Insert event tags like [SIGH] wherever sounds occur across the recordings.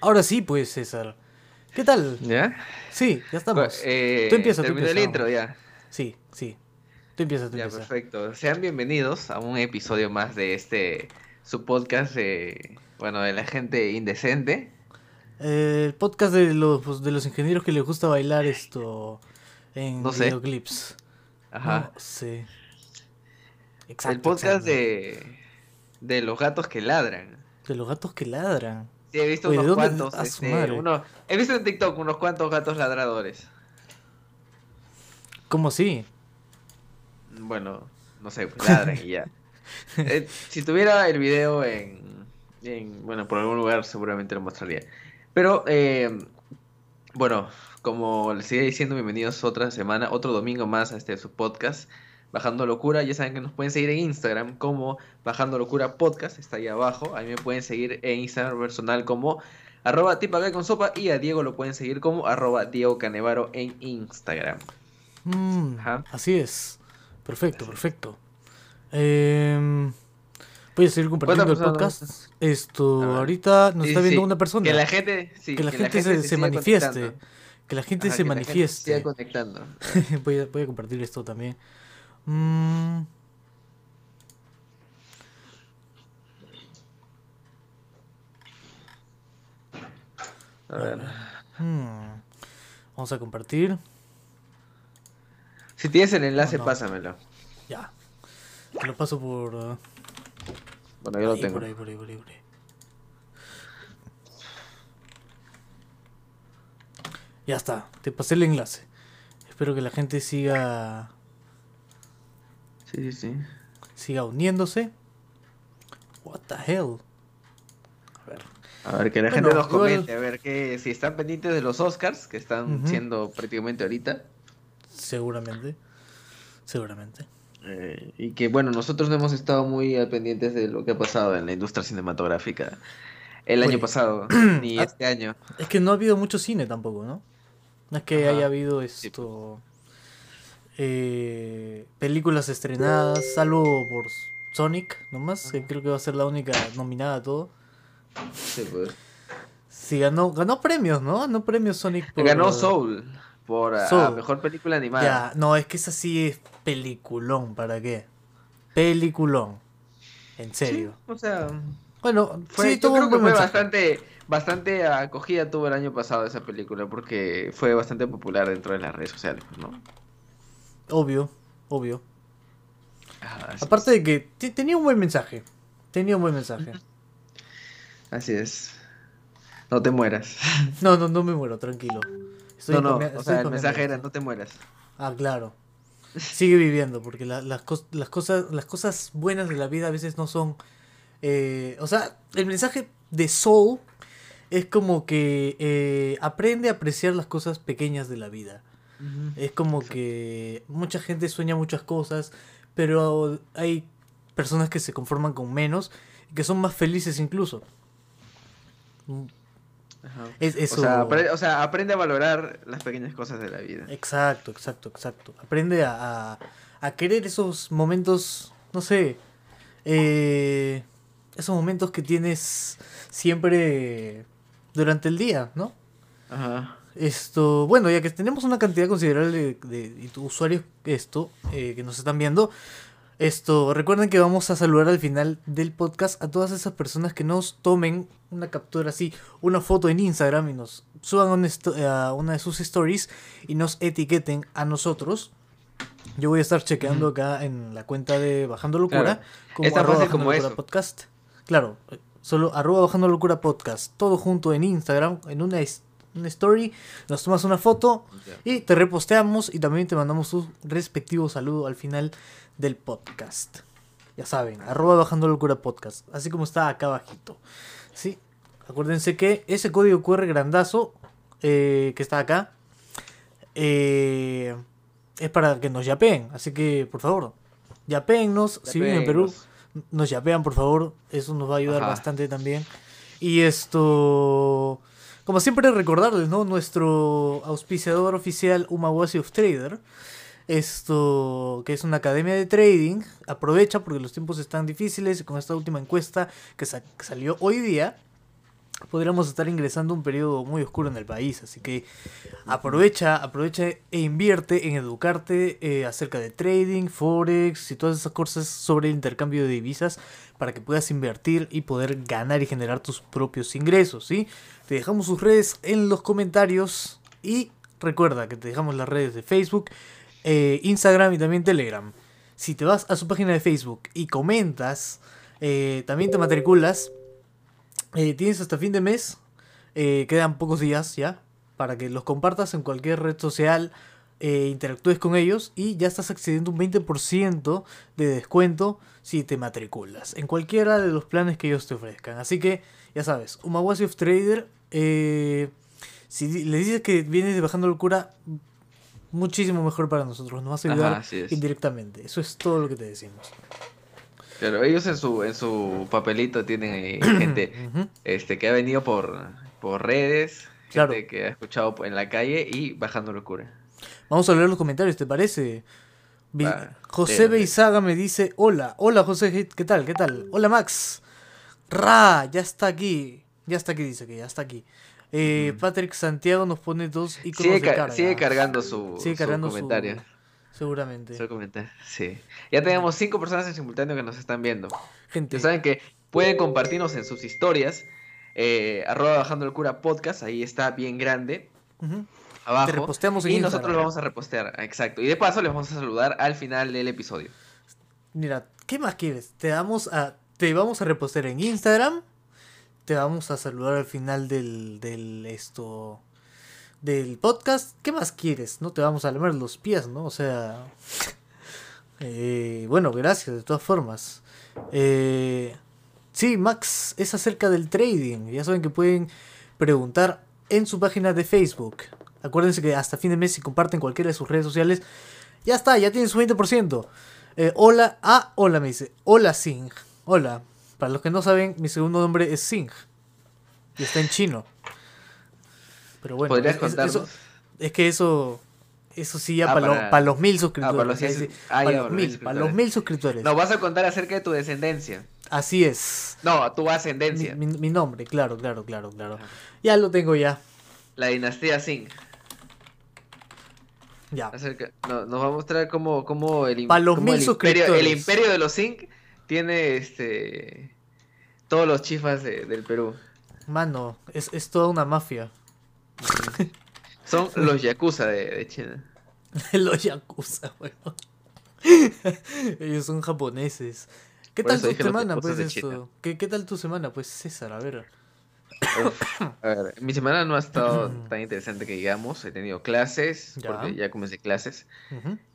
Ahora sí, pues, César. ¿Qué tal? ¿Ya? Sí, ya estamos. Eh, Tú empieza, tú terminó el intro ya. Sí, sí. Tú empiezas, tú Ya, empiezas. perfecto. Sean bienvenidos a un episodio más de este, su podcast, de, bueno, de la gente indecente. Eh, el podcast de los, pues, de los ingenieros que les gusta bailar esto en No sé. videoclips. Ajá. No sé. Exacto, el podcast exacto. de, de los gatos que ladran. De los gatos que ladran. Sí, he visto Oye, ¿de unos cuantos. este, uno- he visto en TikTok unos cuantos gatos ladradores. ¿Cómo así? Bueno, no sé, pues ladran y ya. [LAUGHS] Eh, si tuviera el video en, en, bueno, por algún lugar seguramente lo mostraría. Pero, eh, bueno, como les sigue diciendo, bienvenidos otra semana, otro domingo más a este su podcast, Bajando Locura. Ya saben que nos pueden seguir en Instagram como Bajando Locura Podcast, está ahí abajo. Ahí me pueden seguir en Instagram personal como arroba con sopa y a Diego lo pueden seguir como arroba Diego Canevaro en Instagram. Mm, así es. Perfecto, perfecto. Em, voy a seguir compartiendo el ¿Cuántas podcast. Esto, A ahorita nos Sí, está viendo sí. una persona. Que la gente, sí, que la gente, se, se manifieste. Que la gente Ajá, se la manifieste. siga conectando. [LAUGHS] voy, a, voy a compartir esto también. Mm, A ver. hmm. Vamos a compartir. Si tienes el enlace, No, no. pásamelo. Ya. Te lo paso por. uh, Bueno, yo lo tengo. Por ahí, por ahí, por ahí, por ahí. Ya está, te pasé el enlace. Espero que la gente siga Sí, sí, sí. siga uniéndose. What the hell? A ver. A ver, que la Bueno, gente nos igual- comente, a ver que si están pendientes de los Oscars, que están siendo prácticamente ahorita, Seguramente. Seguramente. eh, y que bueno, nosotros no hemos estado muy al pendientes de lo que ha pasado en la industria cinematográfica el Oye. año pasado, [CLEARS THROAT] ni Ah. este año. Es que no ha habido mucho cine tampoco, ¿no? No es que Ajá. haya habido esto. Eh, películas estrenadas, salvo por Sonic, nomás, que creo que va a ser la única nominada a todo. Sí, pues. Sí, ganó, ganó premios, ¿no? Ganó premios Sonic por. Ganó Soul por ah, Soul. mejor película animada. Ya, no, es que esa sí es peliculón, ¿para qué? Peliculón. En Sí, serio. o sea, Bueno, Fue, sí, yo tuvo creo que fue bastante, bastante acogida tuvo el año pasado esa película porque fue bastante popular dentro de las redes sociales, ¿no? Obvio, obvio. Ah, Aparte de que te- tenía un buen mensaje. Tenía un buen mensaje. Así es. No te mueras. No, no, no me muero, tranquilo. Estoy no, no, o sea, el comiendo mensaje era esto. no te mueras. Ah, claro. Sigue viviendo, porque la- las, cos- las, cosas, las cosas buenas de la vida a veces no son... eh, o sea, el mensaje de Soul es como que eh, aprende a apreciar las cosas pequeñas de la vida. Es como que mucha gente sueña muchas cosas, pero hay personas que se conforman con menos y que son más felices incluso. Ajá. Es eso. O, sea, apre- o sea, aprende a valorar las pequeñas cosas de la vida. Exacto, exacto, exacto. Aprende a, a, a querer esos momentos, no sé, eh, esos momentos que tienes siempre durante el día, ¿no? Ajá. Esto, bueno, ya que tenemos una cantidad considerable de, de usuarios esto eh, que nos están viendo, esto, recuerden que vamos a saludar al final del podcast a todas esas personas que nos tomen una captura así, una foto en Instagram y nos suban a una, esto- a una de sus stories y nos etiqueten a nosotros. Yo voy a estar chequeando acá en la cuenta de Bajando Locura Claro. como Es tan arroba Bajando como Locura eso. podcast. Claro, eh, solo arroba Bajando Locura podcast, todo junto en Instagram, en una, una story, nos tomas una foto y te reposteamos y también te mandamos un respectivo saludo al final del podcast. Ya saben, arroba bajando locura podcast, así como está acá abajito. Sí, acuérdense que ese código QR grandazo eh, que está acá eh, es para que nos yapeen. Así que, por favor, yapeennos. Si viven en Perú, nos yapean, por favor. Eso nos va a ayudar Ajá. bastante también. Y esto, como siempre, recordarles, ¿no? Nuestro auspiciador oficial, Umawasi of Trader. esto que es una academia de trading. Aprovecha porque los tiempos están difíciles y con esta última encuesta que, sa- salió hoy día, podríamos estar ingresando un periodo muy oscuro en el país. Así que aprovecha, aprovecha e invierte en educarte eh, acerca de trading, forex y todas esas cosas sobre el intercambio de divisas para que puedas invertir y poder ganar y generar tus propios ingresos, ¿sí? Te dejamos sus redes en los comentarios y recuerda que te dejamos las redes de Facebook, eh, Instagram y también Telegram. Si te vas a su página de Facebook y comentas, eh, también te matriculas, eh, tienes hasta fin de mes, eh, quedan pocos días ya, para que los compartas en cualquier red social, eh, interactúes con ellos y ya estás accediendo un 20% de descuento si te matriculas en cualquiera de los planes que ellos te ofrezcan. Así que ya sabes, Umawasi of Trader, eh, si le dices que vienes de Bajando Locura, muchísimo mejor para nosotros, nos vas a ayudar Ajá, indirectamente. Eso es todo lo que te decimos. Pero ellos en su, en su papelito tienen ahí [CLEARS THROAT] gente este, que ha venido por, por redes, gente Claro. que ha escuchado en la calle y bajando locura. Vamos a leer los comentarios, ¿te parece? Va, José Beizaga me dice, hola, hola José, ¿qué tal? ¿Qué tal? Hola Max. Ra, ya está aquí. Ya está aquí, dice que ya está aquí. Eh. Patrick Santiago nos pone dos iconos Sigue, de carga. sigue cargando su, Sigue su cargando su- comentario. Seguramente. Comentario, sí. Ya tenemos cinco personas en simultáneo que nos están viendo. Gente, Ya saben que pueden compartirnos en sus historias. Eh, arroba bajando el cura podcast, ahí está bien grande. Abajo. te reposteamos en y nosotros lo vamos a repostear, exacto. Y de paso les vamos a saludar al final del episodio. Mira, ¿qué más quieres? Te damos a, te vamos a repostear en Instagram. Te vamos a saludar al final del, del esto del podcast. ¿Qué más quieres? No te vamos a lamer los pies, ¿no? O sea, eh, bueno, gracias de todas formas. Eh, sí, Max, es acerca del trading. Ya saben que pueden preguntar en su página de Facebook. Acuérdense que hasta fin de mes si comparten cualquiera de sus redes sociales, ya está, ya tienen su 20%. Eh, hola, ah, hola me dice. Hola Sing. Hola. Para los que no saben, mi segundo nombre es Sing. Y está en chino. Pero bueno, ¿Podrías es, contarnos? eso- es que eso, eso sí ya Ah, para, para- los, para los mil suscriptores. para los sí, ah, para ya, los para mil, para los suscriptores. mil suscriptores. Nos vas a contar acerca de tu descendencia. Así es. No, tu ascendencia. mi- mi nombre, claro, claro, claro, claro. Ya lo tengo ya. La dinastía Singh. Ya. Acerca, no- nos va a mostrar cómo, cómo el, im- Pa' los cómo mil el imperio, el suscriptores. imperio de los Singh tiene este todos los chifas de- del Perú. Mano, es, es toda una mafia. [LAUGHS] Son los yakuza de, de China. [LAUGHS] Los yakuza, weón. [LAUGHS] Ellos son japoneses. ¿Qué Por tal tu semana, pues, esto? ¿Qué, ¿Qué tal tu semana, pues, César? A ver. Uf, a ver, mi semana no ha estado [CLEARS THROAT] tan interesante que digamos. He tenido clases, Ya. porque ya comencé clases.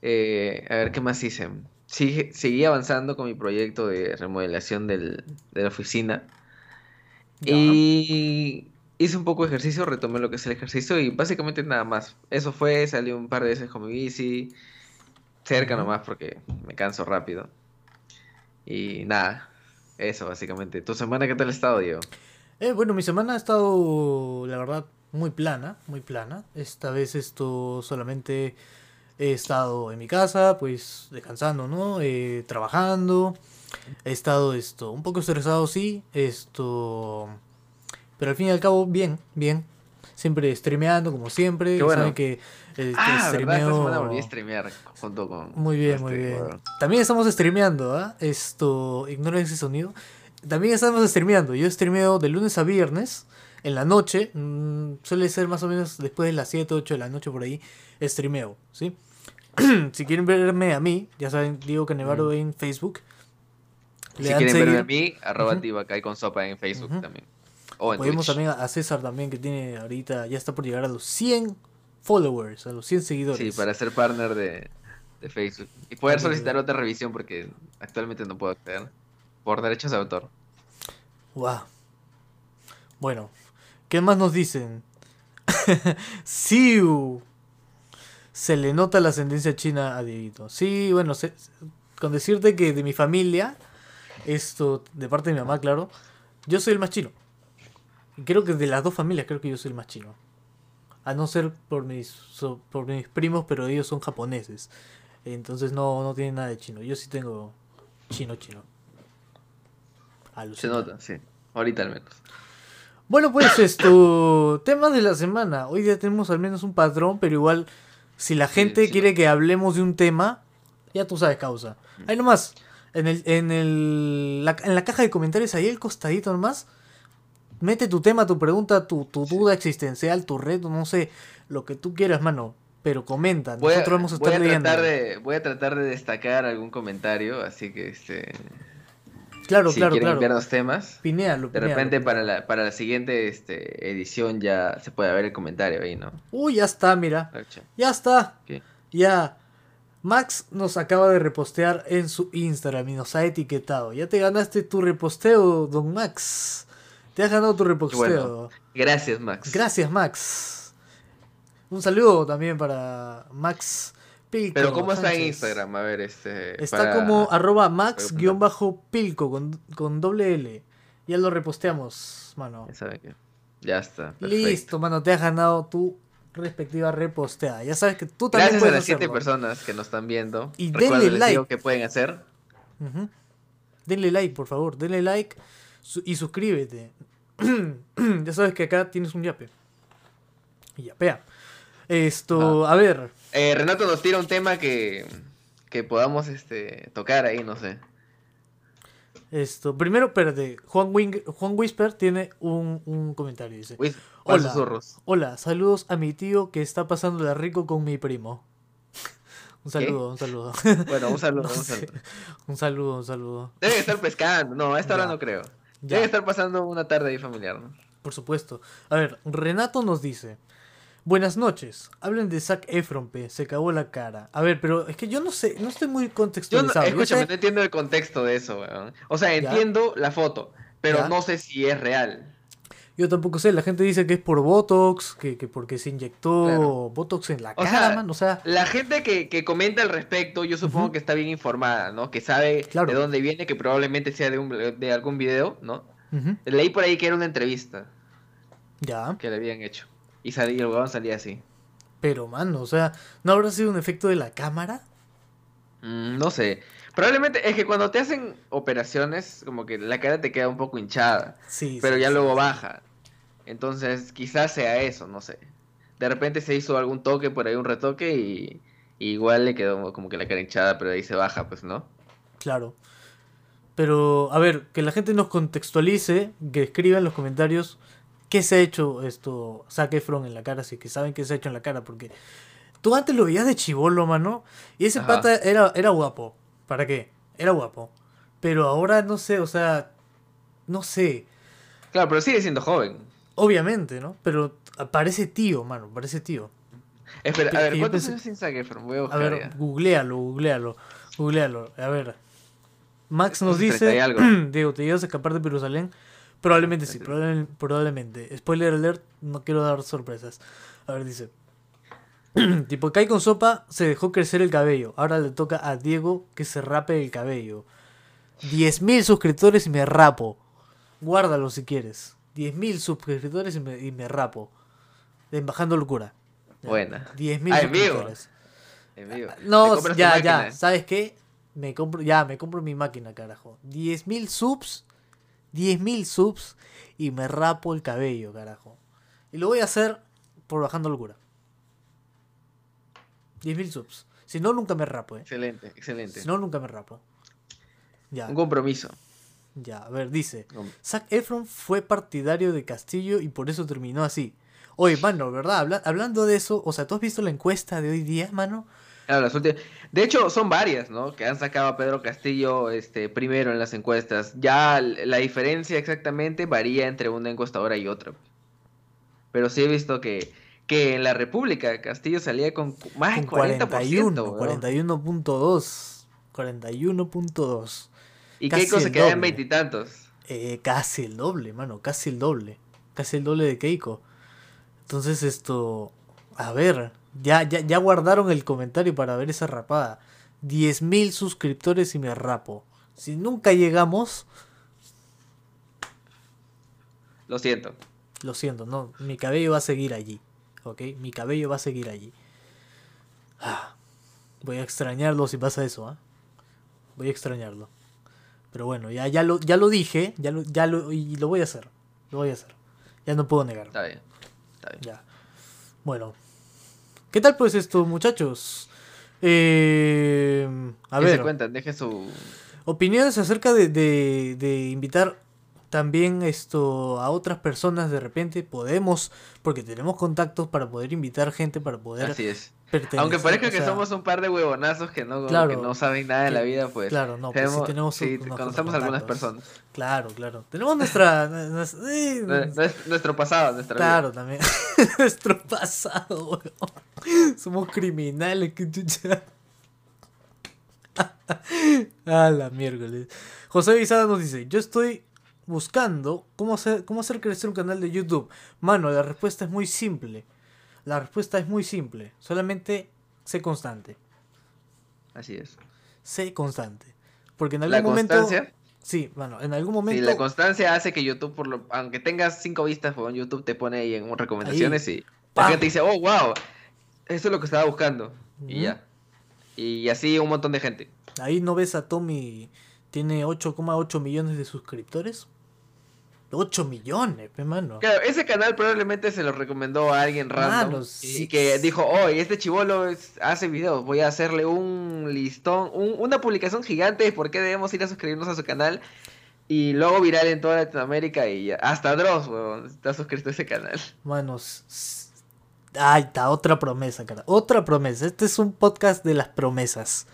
Eh, a ver, ¿qué más hice? Sigue- seguí avanzando con mi proyecto de remodelación del- de la oficina. Ya. Y hice un poco de ejercicio, retomé lo que es el ejercicio y básicamente nada más. Eso fue, salí un par de veces con mi bici, cerca nomás porque me canso rápido. Y nada, eso básicamente. ¿Tu semana qué tal ha estado, Diego? Eh, bueno, mi semana ha estado, la verdad, muy plana, muy plana. Esta vez esto solamente he estado en mi casa, pues descansando, ¿no? Eh, trabajando. He estado esto, un poco estresado, sí. Esto. Pero al fin y al cabo, bien, bien. Siempre streameando, como siempre. Bueno. Saben que eh, Ah, ¿verdad? Esta streameo- semana volví a streamear junto con... Muy bien, muy este, bien. bueno, También estamos streameando, ¿ah? Esto, ignoren ese sonido. También estamos streameando. Yo streameo de lunes a viernes, en la noche. mm, suele ser más o menos después de las 7, 8 de la noche por ahí. Streameo, ¿sí? [CLEARS THROAT] si quieren verme a mí, ya saben, Diego Canevaro en Facebook. Si quieren verme a mí, arroba Ujú. Tibacay con sopa en Facebook también. O en Podemos Twitch. también a César también, que tiene ahorita, ya está por llegar a los 100 followers, a los 100 seguidores. Sí, para ser partner de, de Facebook. Y poder solicitar otra revisión porque actualmente no puedo acceder. Por derechos de autor. Wow. Bueno, ¿qué más nos dicen? [LAUGHS] Siu. Se le nota la ascendencia china a Dieguito. Sí, bueno, se- con decirte que de mi familia, esto, de parte de mi mamá, claro, yo soy el más chino. Creo que de las dos familias, creo que yo soy el más chino. A no ser por mis, so- por mis primos, pero ellos son japoneses. Entonces no, no tiene nada de chino. Yo sí tengo chino chino. Se Alucina. nota, sí. Ahorita al menos. Bueno, pues esto, [LAUGHS] temas de la semana. Hoy ya tenemos al menos un patrón, pero igual, si la gente sí. quiere que hablemos de un tema, ya tú sabes causa. Ahí nomás, en el, en el, la, en la caja de comentarios, ahí al costadito nomás, mete tu tema, tu pregunta, tu, tu duda existencial, tu reto, no sé, lo que tú quieras, mano. Pero comenta, Voy a, nosotros vamos a voy estar a leyendo. tratar de, voy a tratar de destacar algún comentario, así que este, Claro, si claro, quieren claro. enviarnos temas, Pinéalo, de repente para la, para la siguiente este, edición ya se puede ver el comentario ahí, ¿no? Uy, ya está, mira. Ya está. ¿Qué? Ya. Max nos acaba de repostear en su Instagram y nos ha etiquetado. Ya te ganaste tu reposteo, don Max. Te has ganado tu reposteo. Bueno. Gracias, Max. Gracias, Max. Un saludo también para Max Pilco. Pero ¿cómo está en. Instagram? A ver, este... Está para- como arroba max-pilco con, con doble L. Ya lo reposteamos, mano. Ya que- está. perfecto. Listo, mano. Te has ganado tu respectiva reposteada. Ya sabes que tú también Gracias a puedes las siete hacerlo. personas que nos están viendo. Y denle like. qué pueden hacer. Denle like, por favor. Denle like su- y suscríbete. [CLEARS THROAT] ya sabes que acá tienes un yape. Y yapea. Esto, a ver. Eh, Renato nos tira un tema que, que podamos este, tocar ahí, no sé. Esto, primero, espérate. Juan, Wing- Juan Whisper tiene un, un comentario. Dice: Uy, ¿cuál Hola. susurros? Hola, saludos a mi tío que está pasando la rico con mi primo. [LAUGHS] un saludo, un saludo. Bueno, un saludo, [LAUGHS] No un saludo. un saludo, un saludo. Deben estar pescando. No, a esta hora no creo. Ya. Deben estar pasando una tarde ahí familiar, ¿no? Por supuesto. A ver, Renato nos dice. Buenas noches. Hablen de Zac Efron, pe. Se cagó la cara. A ver, pero es que yo no sé, no estoy muy Yo no, contextualizado. Yo escúchame, sé- no entiendo el contexto de eso, weón. O sea, Ya. entiendo la foto, pero Ya. no sé si es real. Yo tampoco sé. La gente dice que es por Botox, que, que porque se inyectó Claro. Botox en la O cara, sea, man. O sea, La gente que, que comenta al respecto, yo supongo que está bien informada, ¿no? Que sabe Claro. de dónde viene, que probablemente sea de, un, de algún video, ¿no? Leí por ahí que era una entrevista ya. que le habían hecho. Y, salí, y el huevón salía así. Pero, mano, o sea, ¿no habrá sido un efecto de la cámara? Mm, no sé. Probablemente es que cuando te hacen operaciones, como que la cara te queda un poco hinchada, Sí. pero sí, ya sí, luego sí. baja. Entonces, quizás sea eso, no sé. De repente se hizo algún toque por ahí, un retoque, y, y igual le quedó como que la cara hinchada, pero ahí se baja, pues, ¿no? Claro. Pero, a ver, que la gente nos contextualice, que escriba en los comentarios qué se ha hecho esto, Zac Efron en la cara, si que saben qué se ha hecho en la cara, porque tú antes lo veías de chivolo, mano, y ese Ajá. pata era, era guapo. ¿Para qué? Era guapo. Pero ahora no sé, o sea, no sé, Claro, pero sigue siendo joven. Obviamente, ¿no? Pero parece tío, mano, parece tío. Espera, Que- a ver, ¿cuántos años sin Zac Efron? Voy a A buscar ver, ya. googlealo, googlealo, googlealo. A ver. Max nos Unos 30 y dice, algo. [CLEARS THROAT] Diego, ¿te llevas a escapar de Jerusalén? Probablemente sí, probable- probablemente. Spoiler alert, no quiero dar sorpresas. A ver, dice. [CLEARS THROAT] tipo, Kai con sopa se dejó crecer el cabello. Ahora le toca a Diego que se rape el cabello. 10.000 suscriptores y me rapo. Guárdalo si quieres. 10.000 suscriptores y me, y me rapo. De Embajando Locura. Ya. Buena. 10.000 Ah, en vivo. suscriptores. En vivo. Te No, ya, máquina. ya. ¿Sabes qué? Me compro, ya, me compro mi máquina, carajo. 10.000 subs. 10.000 subs. Y me rapo el cabello, carajo. Y lo voy a hacer por bajando locura. 10.000 subs. Si no, nunca me rapo, eh. Excelente, excelente. Si no, nunca me rapo. Ya, Un compromiso. Ya. A ver, dice. Zac Efron fue partidario de Castillo y por eso terminó así. Oye, mano, ¿verdad? Habla- hablando de eso, o sea, ¿tú has visto la encuesta de hoy día, mano? Claro, las últimas- De hecho, son varias, ¿no? Que han sacado a Pedro Castillo este, primero en las encuestas. Ya la diferencia exactamente varía entre una encuestadora y otra. Pero sí he visto que, que en la República Castillo salía con más Con 40%. 41, weón. 41.2. 41.2. Y casi Keiko se queda en veintitantos. Eh, casi el doble, mano, casi el doble. Casi el doble de Keiko. Entonces esto, a ver, ya, ya, ya guardaron el comentario para ver esa rapada. 10.000 suscriptores y me rapo. Si nunca llegamos, Lo siento. lo siento, no, mi cabello va a seguir allí. ¿Ok? Mi cabello va a seguir allí. Ah. Voy a extrañarlo si pasa eso, ¿ah? Voy a extrañarlo. Pero bueno, ya, ya, lo, ya lo dije, ya lo, ya lo, y lo voy a hacer. Lo voy a hacer. Ya no puedo negar. Está bien. Está bien. Ya. Bueno. ¿Qué tal pues esto, muchachos? Eh, a ¿Qué ver. se cuentan? Deje su. Opiniones acerca de, de, de invitar también esto a otras personas de repente podemos porque tenemos contactos para poder invitar gente para poder Así es. Aunque parezca que sea, somos un par de huevonazos que no, Claro. que no saben nada de la vida, pues. claro no pues sí tenemos sí, conocemos a algunas personas. claro claro tenemos nuestra [LAUGHS] nues- eh, Nue- nues- Nuestro pasado, nuestra claro también [LAUGHS] nuestro pasado weón. somos criminales que chucha [LAUGHS] a la miércoles José Bizada nos dice yo estoy buscando cómo hacer, cómo hacer crecer un canal de YouTube. Mano, la respuesta es muy simple. La respuesta es muy simple. Solamente sé constante. Así es. Sé constante. Porque en algún La momento. constancia. Sí, bueno, en algún Sí, momento. la constancia hace que YouTube, por lo, aunque tengas cinco vistas, pues, YouTube te pone ahí en recomendaciones y la ¡Pam! gente dice, oh, wow, eso es lo que estaba buscando. Y ya. Y así un montón de gente. Ahí no ves a Tommy. Tiene 8,8 millones de suscriptores. 8 millones, pe mano. Claro, ese canal probablemente se lo recomendó a alguien random. Mano, y sí. que dijo, oh, este chivolo es- hace videos, voy a hacerle un listón, un- una publicación gigante de por qué debemos ir a suscribirnos a su canal. Y luego viral en toda Latinoamérica y ya. Hasta Dross, weón, está suscrito a ese canal. Manos. Ahí está, otra promesa, cara. Otra promesa. Este es un podcast de las promesas.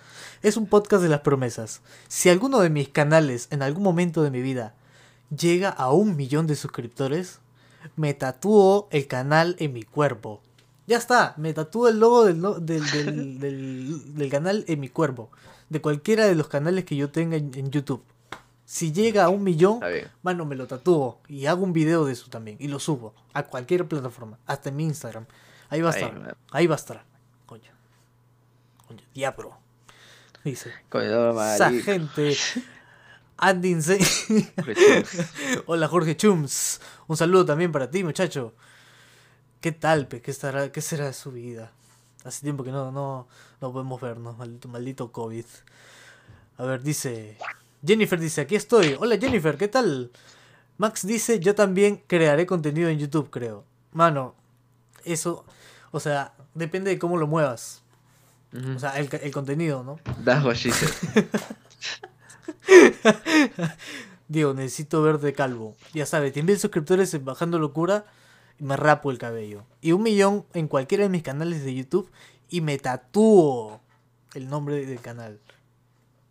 Es un podcast de las promesas. Si alguno de mis canales en algún momento de mi vida llega a un millón de suscriptores, me tatúo el canal en mi cuerpo. Ya está, me tatúo el logo del, del, del- [LAUGHS] del- del canal en mi cuerpo. De cualquiera de los canales que yo tenga en, en YouTube. Si llega a un millón. Mano, me lo tatúo y hago un video de eso también. Y lo subo a cualquier plataforma, hasta en mi Instagram. Ahí va a estar. Ahí va a estar. Coño. Coño, diablo. Dice. Coño, Esa gente. [LAUGHS] Rechus. [LAUGHS] Hola Jorge Chums. Un saludo también para ti, muchacho. ¿Qué tal, pe? ¿Qué, estará, ¿Qué será de su vida? Hace tiempo que no, no, no podemos vernos, maldito, maldito COVID. A ver, dice. Jennifer dice, aquí estoy. Hola Jennifer, ¿qué tal? Max dice, yo también crearé contenido en YouTube, creo. Mano, eso, o sea, depende de cómo lo muevas. O sea, el, el contenido, ¿no? That's what she said. [LAUGHS] Digo, necesito verte calvo. Ya sabes, 10.000 suscriptores en Bajando Locura y me rapo el cabello. Y un millón en cualquiera de mis canales de YouTube y me tatúo el nombre del canal.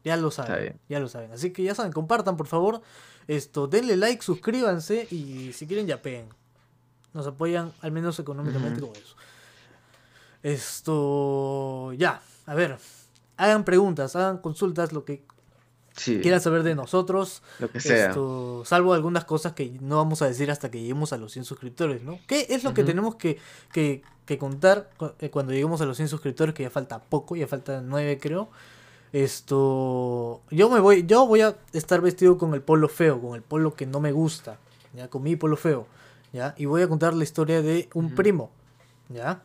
Ya lo saben, ya lo saben. Así que ya saben, compartan por favor. Esto, denle like, suscríbanse y si quieren ya peguen. Nos apoyan al menos económicamente con eso. Esto, ya, a ver. Hagan preguntas, hagan consultas, lo que Sí, quieran saber de nosotros. lo que sea. Esto, salvo algunas cosas que no vamos a decir hasta que lleguemos a los 100 suscriptores, ¿no? ¿Qué es lo que Ujú. tenemos que, que, que contar eh, cuando lleguemos a los 100 suscriptores? Que ya falta poco, ya faltan 9 creo. Esto, yo me voy, yo voy a estar vestido con el polo feo, con el polo que no me gusta, ya, con mi polo feo, ya, y voy a contar la historia de un Ujú. primo, ya,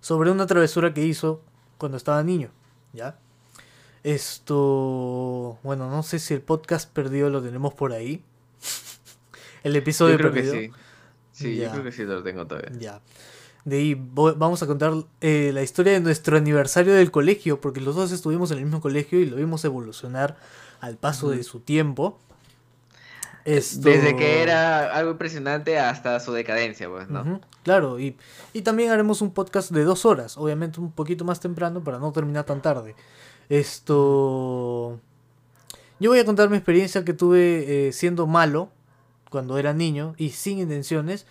sobre una travesura que hizo cuando estaba niño, ya. Esto, bueno, no sé si el podcast perdido lo tenemos por ahí. [LAUGHS] el episodio Yo creo perdido. que sí. Sí, Ya. yo creo que sí lo tengo todavía. Ya. De ahí vamos a contar eh, la historia de nuestro aniversario del colegio, porque los dos estuvimos en el mismo colegio y lo vimos evolucionar al paso de su tiempo. Esto- Desde que era algo impresionante hasta su decadencia, pues, ¿no? Claro, y, y también haremos un podcast de dos horas, obviamente un poquito más temprano para no terminar tan tarde. Esto... Yo voy a contar mi experiencia que tuve eh, siendo malo cuando era niño y sin intenciones.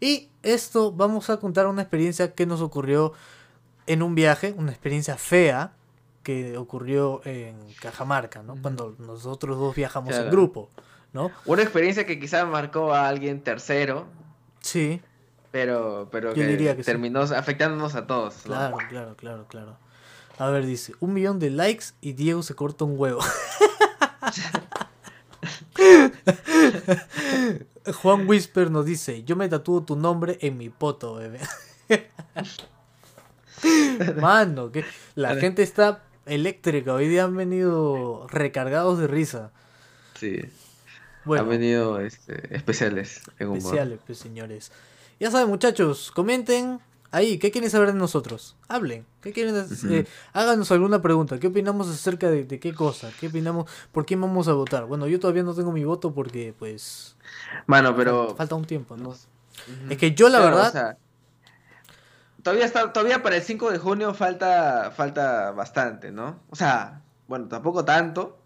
Y esto vamos a contar una experiencia que nos ocurrió en un viaje, una experiencia fea que ocurrió en Cajamarca, ¿no? Cuando nosotros dos viajamos en grupo, ¿no? Una experiencia que quizás marcó a alguien tercero, Sí, pero, pero Yo que, diría que sí. terminó afectándonos a todos. ¿no? Claro, claro, claro, claro. A ver, dice, un millón de likes y Diego se corta un huevo. [LAUGHS] Juan Whisper nos dice, yo me tatúo tu nombre en mi poto, bebé. [LAUGHS] Mano, que la gente está eléctrica. Hoy día han venido recargados de risa. Sí. Bueno, Han venido este, especiales en especiales, pues, señores. Ya saben, muchachos, comenten ahí, ¿qué quieren saber de nosotros? Hablen, ¿qué quieren? Ujú. eh, háganos alguna pregunta, ¿qué opinamos acerca de, de qué cosa? ¿Qué opinamos? ¿Por quién vamos a votar? Bueno, yo todavía no tengo mi voto porque, pues, Mano, pero. falta un tiempo, ¿no? Es que yo, la Claro, verdad, o sea, todavía está, todavía para el 5 de junio falta, falta bastante, ¿no? O sea, bueno, tampoco tanto,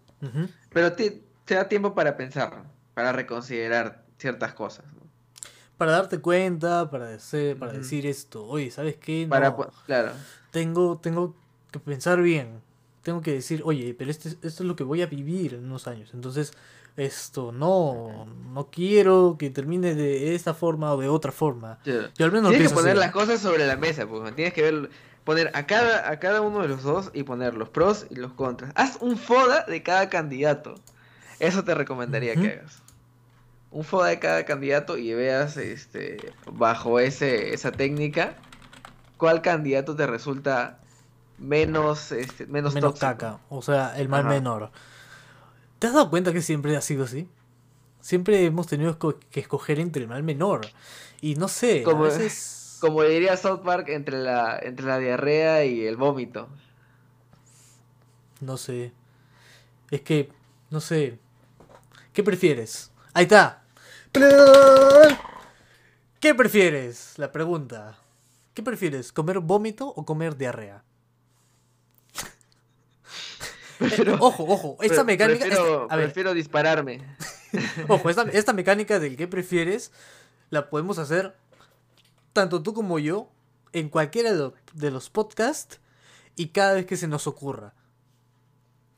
pero te, te da tiempo para pensar, para reconsiderar ciertas cosas. Para darte cuenta, para, decir, para decir esto, oye, ¿sabes qué? No, Para, claro, tengo, tengo que pensar bien. Tengo que decir, oye, pero este, esto es lo que voy a vivir en unos años. Entonces, esto no, no quiero que termine de esta forma o de otra forma. Yo al menos Tienes que poner así. las cosas sobre la mesa, pues, tienes que ver, poner a cada, a cada uno de los dos y poner los pros y los contras. Haz un FODA de cada candidato. Eso te recomendaría que hagas. Un FODA de cada candidato y veas este bajo ese, esa técnica cuál candidato te resulta menos, este, menos, menos tóxico. caca, o sea, el mal Ajá. menor. ¿Te has dado cuenta que siempre ha sido así? Siempre hemos tenido que escoger entre el mal menor. Y no sé, Como- a veces... [LAUGHS] Como diría South Park, entre la, entre la diarrea y el vómito. No sé. Es que, no sé. ¿Qué prefieres? Ahí está. ¿Qué prefieres? La pregunta. ¿Qué prefieres? ¿Comer vómito o comer diarrea? [LAUGHS] Pero- Eh, ojo, ojo, esta mecánica. Prefiero, esta- a ver, prefiero dispararme. [LAUGHS] ojo, esta, esta mecánica del que prefieres la podemos hacer tanto tú como yo en cualquiera de, lo- de los podcasts y cada vez que se nos ocurra.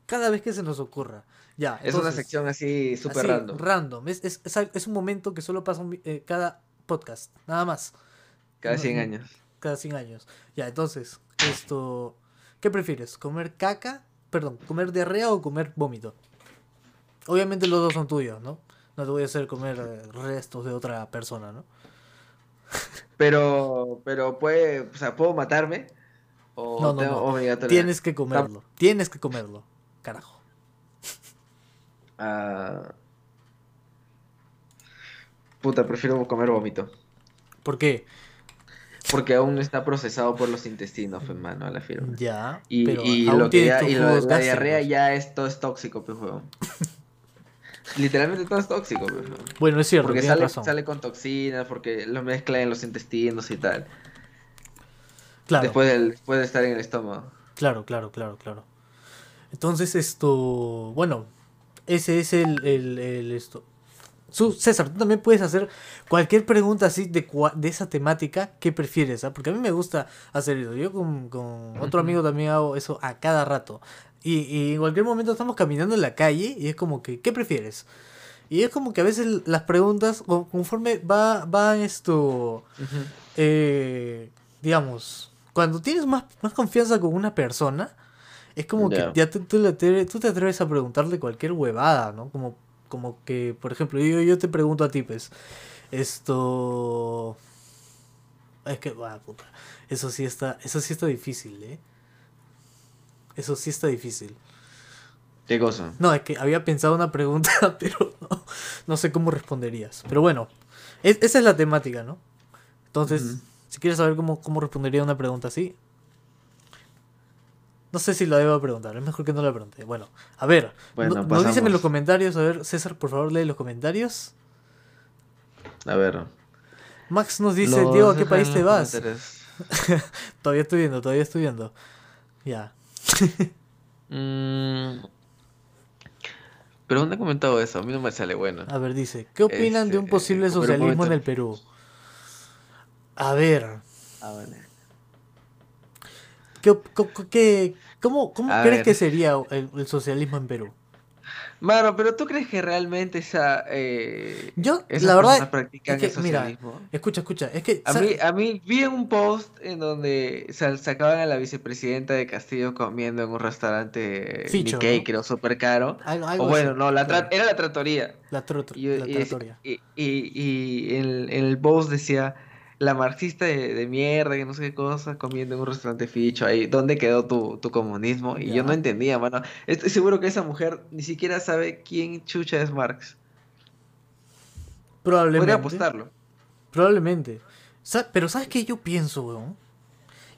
Cada vez que se nos ocurra. Ya. Es una sección así súper random. random. Es, un momento que solo pasa un eh, cada podcast. Nada más. Cada no- 100 no- años. Cada 100 años. Ya, entonces, esto. ¿Qué prefieres? ¿Comer caca? Perdón, ¿comer diarrea o comer vómito? Obviamente los dos son tuyos, ¿no? No te voy a hacer comer eh, restos de otra persona, ¿no? [LAUGHS] Pero, pero puede, o sea, ¿puedo matarme? ¿O No, no, no. Tienes que comerlo. Tienes que comerlo. Carajo. Puta, prefiero comer vómito. ¿Por qué? Porque aún no está procesado por los intestinos, pues, mano, a la firma. Ya. Y, pero y aún lo que ya, y lo- la diarrea ya es, todo es tóxico, pues. [LAUGHS] Literalmente todo es tóxico, pues. Bueno, es cierto, Porque sale, razón. sale con toxinas, porque lo mezcla en los intestinos y tal. Claro. Después, del, después de estar en el estómago. Claro, claro, claro, claro. Entonces esto, bueno, ese es el, el, el esto. Su, César, tú también puedes hacer cualquier pregunta así de, de esa temática que prefieres, ¿ah? Porque a mí me gusta hacer eso. Yo con, con otro amigo también hago eso a cada rato. Y, y en cualquier momento estamos caminando en la calle y es como que, ¿qué prefieres? Y es como que a veces las preguntas, conforme va, van esto, eh, digamos, cuando tienes más, más confianza con una persona, es como que ya tú, tú te atreves a preguntarle cualquier huevada, ¿no? Como, como que, por ejemplo, yo, yo te pregunto a ti, pues, esto... Es que, ah, puta, eso sí está, eso sí está difícil, ¿eh? Eso sí está difícil. ¿Qué cosa? No, es que había pensado una pregunta, [LAUGHS] pero no, no sé cómo responderías. Pero bueno, es- esa es la temática, ¿no? Entonces, si quieres saber cómo, cómo respondería una pregunta así, no sé si la debo preguntar, es mejor que no la pregunte. Bueno, a ver, Bueno, no- nos dicen en los comentarios, a ver, César, por favor, lee los comentarios. A ver. Max nos dice, Los Diego, ¿a qué país te vas? [LAUGHS] Todavía estoy viendo, todavía estoy viendo. Ya. [LAUGHS] Mm. Pero ¿dónde ha comentado eso? A mí no me sale bueno. A ver, dice, ¿qué opinan de un Este, posible pero socialismo en el Perú? A ver, Ah, vale. ¿Qué, qué- cómo cómo crees ver. que sería el, el socialismo en Perú? Mano, pero ¿tú crees que realmente esa, eh, Yo, esas la verdad, practican es que, el mira, socialismo? escucha, escucha, es que... A mí, a mí vi un post en donde sa- sacaban a la vicepresidenta de Castillo comiendo en un restaurante Ficho, Nikkei, ¿no? creo, súper caro. algo, algo O bueno, así, no, la claro. era la tratoría. La, tro- Y, la tratoria. y, y- y en, en el post decía, la marxista de, mierda, que no sé qué cosa, comiendo en un restaurante ficho ahí. ¿Dónde quedó tu, tu comunismo? Y yo no entendía, mano. Estoy seguro que esa mujer ni siquiera sabe quién chucha es Marx. Probablemente. Podría apostarlo. Probablemente. Pero ¿sabes qué yo pienso, weón?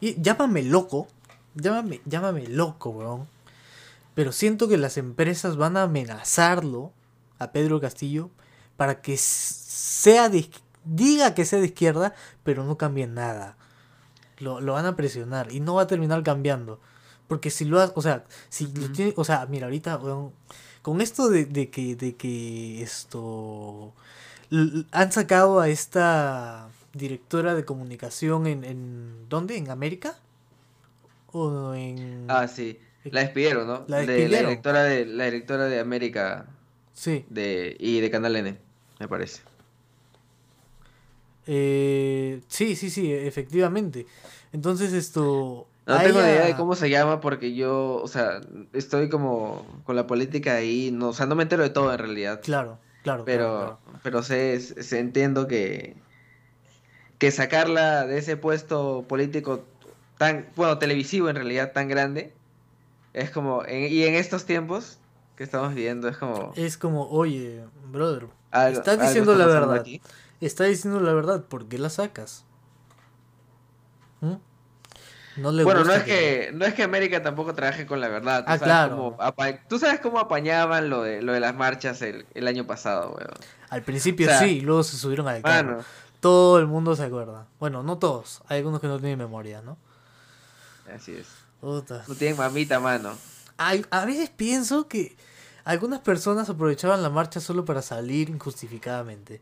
Y llámame loco. Llámame, llámame loco, weón. Pero siento que las empresas van a amenazarlo a Pedro Castillo para que sea de, diga que sea de izquierda, pero no cambie nada. Lo, van a presionar y no va a terminar cambiando. Porque si lo hace, o sea, si tiene, o sea, mira, ahorita, con esto de, de, que, de que esto, han sacado a esta directora de comunicación en, en ¿dónde? ¿En América? ¿O en...? Ah, sí. La despidieron, ¿no? La De, la directora de la directora de América. Sí. De, y de Canal N, me parece. Eh, sí, sí, sí, efectivamente. Entonces esto... No tengo ni idea de cómo se llama porque yo, o sea, estoy como con la política ahí, no, o sea, no me entero de todo en realidad. Claro, claro. Pero, pero sé, sé, entiendo que, que sacarla de ese puesto político tan, bueno, televisivo en realidad tan grande, es como, y en estos tiempos que estamos viviendo, es como... Es como, oye, brother, estás diciendo la verdad. Está diciendo la verdad, ¿por qué la sacas? ¿Mm? No le bueno, no es que, no es que América tampoco trabaje con la verdad. ah, claro. Tú sabes cómo apañaban lo de, lo de las marchas el, el año pasado, weón. Al principio sí, luego se subieron al carro. Todo el mundo se acuerda. Bueno, no todos. Hay algunos que no tienen memoria, ¿no? Así es. No tienen mamita, mano. a veces pienso que algunas personas aprovechaban la marcha solo para salir injustificadamente.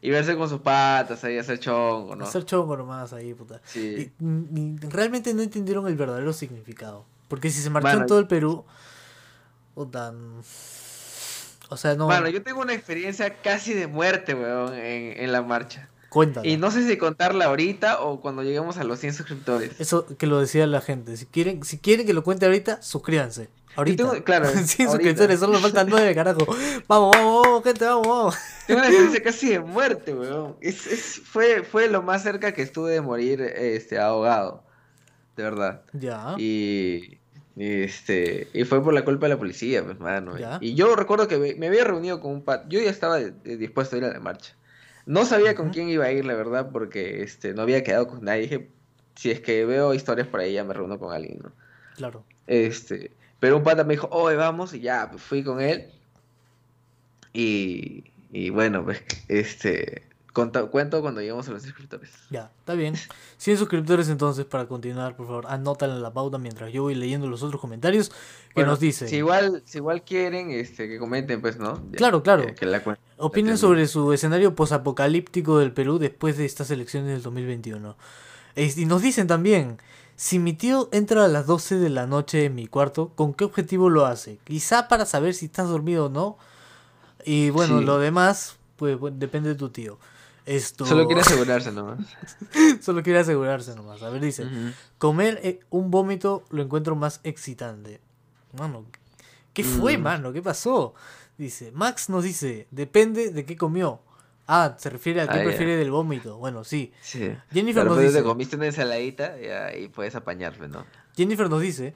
Y verse con sus patas ahí, hacer chongo, ¿no? Hacer chongo nomás ahí, puta. Sí. Y, realmente no entendieron el verdadero significado. Porque si se marchó en todo el Perú, puta, o sea, no... Bueno, yo tengo una experiencia casi de muerte, weón, en, en la marcha. Cuéntala. Y no sé si contarla ahorita o cuando lleguemos a los 100 suscriptores. Eso que lo decía la gente. Si quieren, si quieren que lo cuente ahorita, suscríbanse. Ahorita. claro. [LAUGHS] 100 suscriptores, solo faltan 9, carajo. Vamos, vamos, vamos, gente, vamos, vamos. Tengo una experiencia [LAUGHS] casi de muerte, weón. Es, es, fue, fue lo más cerca que estuve de morir este, ahogado. De verdad. Ya. Y. este, y fue por la culpa de la policía, pues, mano. Y yo recuerdo que me, había reunido con un pat. Yo ya estaba dispuesto a ir a la marcha. No sabía con quién iba a ir, la verdad, porque este, no había quedado con nadie. Dije, si es que veo historias por ahí, ya me reúno con alguien, ¿no? Claro. Este, pero un pata me dijo, oye, vamos, y ya, fui con él. Y, y bueno, pues, este, cuento cuando lleguemos a los suscriptores. Ya, está bien. 100 suscriptores entonces para continuar, por favor, anótalo la pauta mientras yo voy leyendo los otros comentarios que nos dicen. Si igual, si igual quieren, este, que comenten, pues, ¿no? claro, claro. Opinen sobre su escenario posapocalíptico del Perú después de estas elecciones del 2021. Y nos dicen también, si mi tío entra a las 12 de la noche en mi cuarto, ¿con qué objetivo lo hace? Quizá para saber si estás dormido o no. Y bueno, lo demás, pues, depende de tu tío. Esto... Solo quiere asegurarse nomás. [LAUGHS] Solo quiere asegurarse nomás. A ver, dice, comer eh, un vómito lo encuentro más excitante. Mano, ¿qué fue, mm. mano? ¿Qué pasó? Dice, Max nos dice, depende de qué comió. Ah, se refiere a qué ah, prefiere del vómito. Bueno, sí. Jennifer nos dice. comiste una ensaladita y puedes apañarme, ¿no? Jennifer nos dice.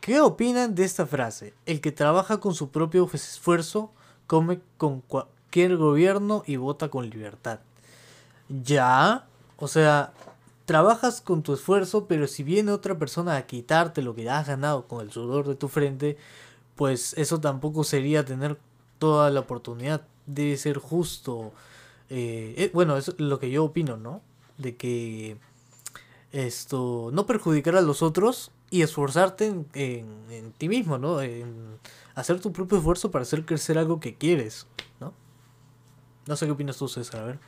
¿Qué opinan de esta frase? El que trabaja con su propio esfuerzo come con cualquier gobierno y vota con libertad. Ya, o sea, trabajas con tu esfuerzo, pero si viene otra persona a quitarte lo que has ganado con el sudor de tu frente, pues eso tampoco sería tener toda la oportunidad debe ser justo. Eh, eh, bueno, es lo que yo opino, ¿no? De que esto, no perjudicar a los otros y esforzarte en, en, ti mismo, ¿no? En hacer tu propio esfuerzo para hacer crecer algo que quieres, ¿no? No sé qué opinas tú, César, a ver.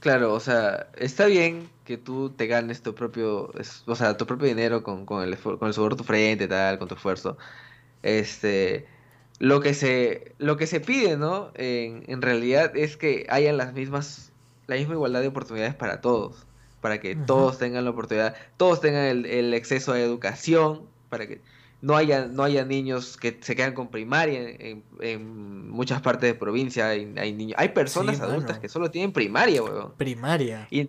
Claro, o sea, está bien que tú te ganes tu propio, o sea, tu propio dinero con, con, el, con el sudor de tu frente, tal, con tu esfuerzo. Este, lo que se, lo que se pide, ¿no? En, en realidad es que hayan las mismas, la misma igualdad de oportunidades para todos, para que todos tengan la oportunidad, todos tengan el, el, acceso a educación, para que no haya, no haya niños que se quedan con primaria en, en muchas partes de provincia. Hay, hay niños, hay personas Sí, adultas mano. que solo tienen primaria, weón. Primaria. Y,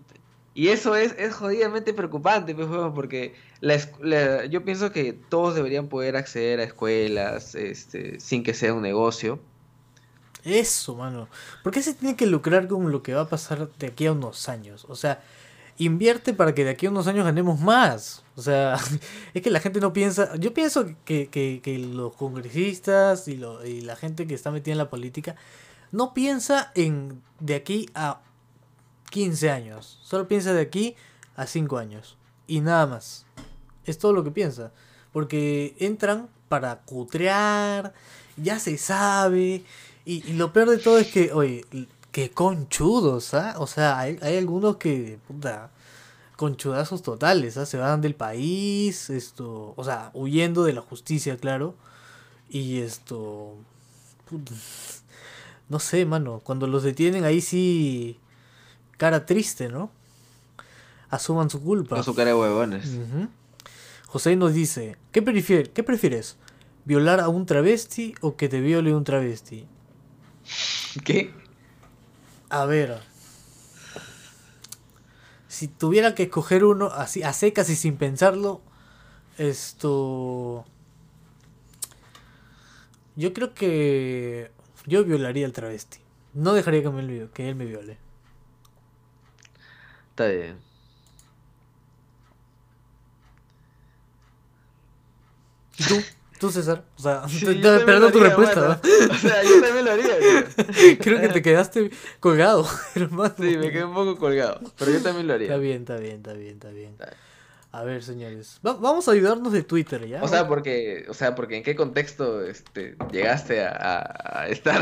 y eso es, es jodidamente preocupante, pues, porque la, la- yo pienso que todos deberían poder acceder a escuelas este, sin que sea un negocio. Eso, mano. ¿Por qué se tiene que lucrar con lo que va a pasar de aquí a unos años? O sea, invierte para que de aquí a unos años ganemos más. O sea, [LAUGHS] es que la gente no piensa. Yo pienso que, que, que los congresistas y, lo- y la gente que está metida en la política no piensa en de aquí a 15 años. Solo piensa de aquí a 5 años. Y nada más. Es todo lo que piensa. Porque entran para cutrear, ya se sabe. Y, lo peor de todo es que, oye, que conchudos, ¿ah? O sea, hay, hay algunos que, puta, conchudazos totales, ¿ah? Se van del país, esto, o sea, huyendo de la justicia, claro. Y esto, no sé, mano, cuando los detienen ahí sí, cara triste, ¿no? Asuman su culpa. Con su cara de huevones. José nos dice, ¿qué, prefier- ¿qué prefieres? ¿Violar a un travesti o que te viole un travesti? ¿Qué? A ver. Si tuviera que escoger uno así a secas y sin pensarlo, esto... Yo creo que yo violaría al travesti. No dejaría que, me, que él me viole. Está bien. ¿Y tú? ¿Tú, César? O sea, Sí, [LAUGHS] te- esperando tu respuesta. mano. ¿no? [LAUGHS] O sea, yo también lo haría. [LAUGHS] tío. Creo que te quedaste colgado, hermano. Sí, me quedé un poco colgado. Pero yo también lo Está haría. bien, está bien, está bien, está bien. Está bien. A ver, señores. va- vamos a ayudarnos de Twitter, ¿ya? O sea, porque, o sea, porque en qué contexto este, llegaste a, a- a estar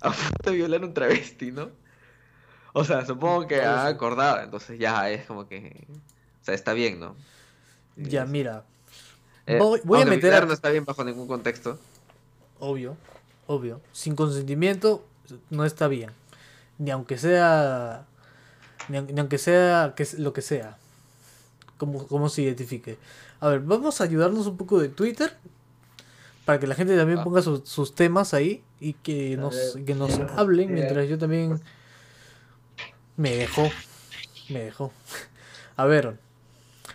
a punto de violar un travesti, ¿no? O sea, supongo que ha acordado, entonces ya es como que, o sea, está bien, ¿no? Ya, mira. Eh, voy, voy a meter a- no está bien bajo ningún contexto. Obvio, obvio. Sin consentimiento no está bien. Ni aunque sea. Ni, aun- ni aunque sea que, lo que sea. Como, como se identifique. A ver, vamos a ayudarnos un poco de Twitter. Para que la gente también Ah. ponga sus- sus temas ahí. Y que nos, que nos hablen. Mientras yo también. Me dejó. Me dejó. A ver.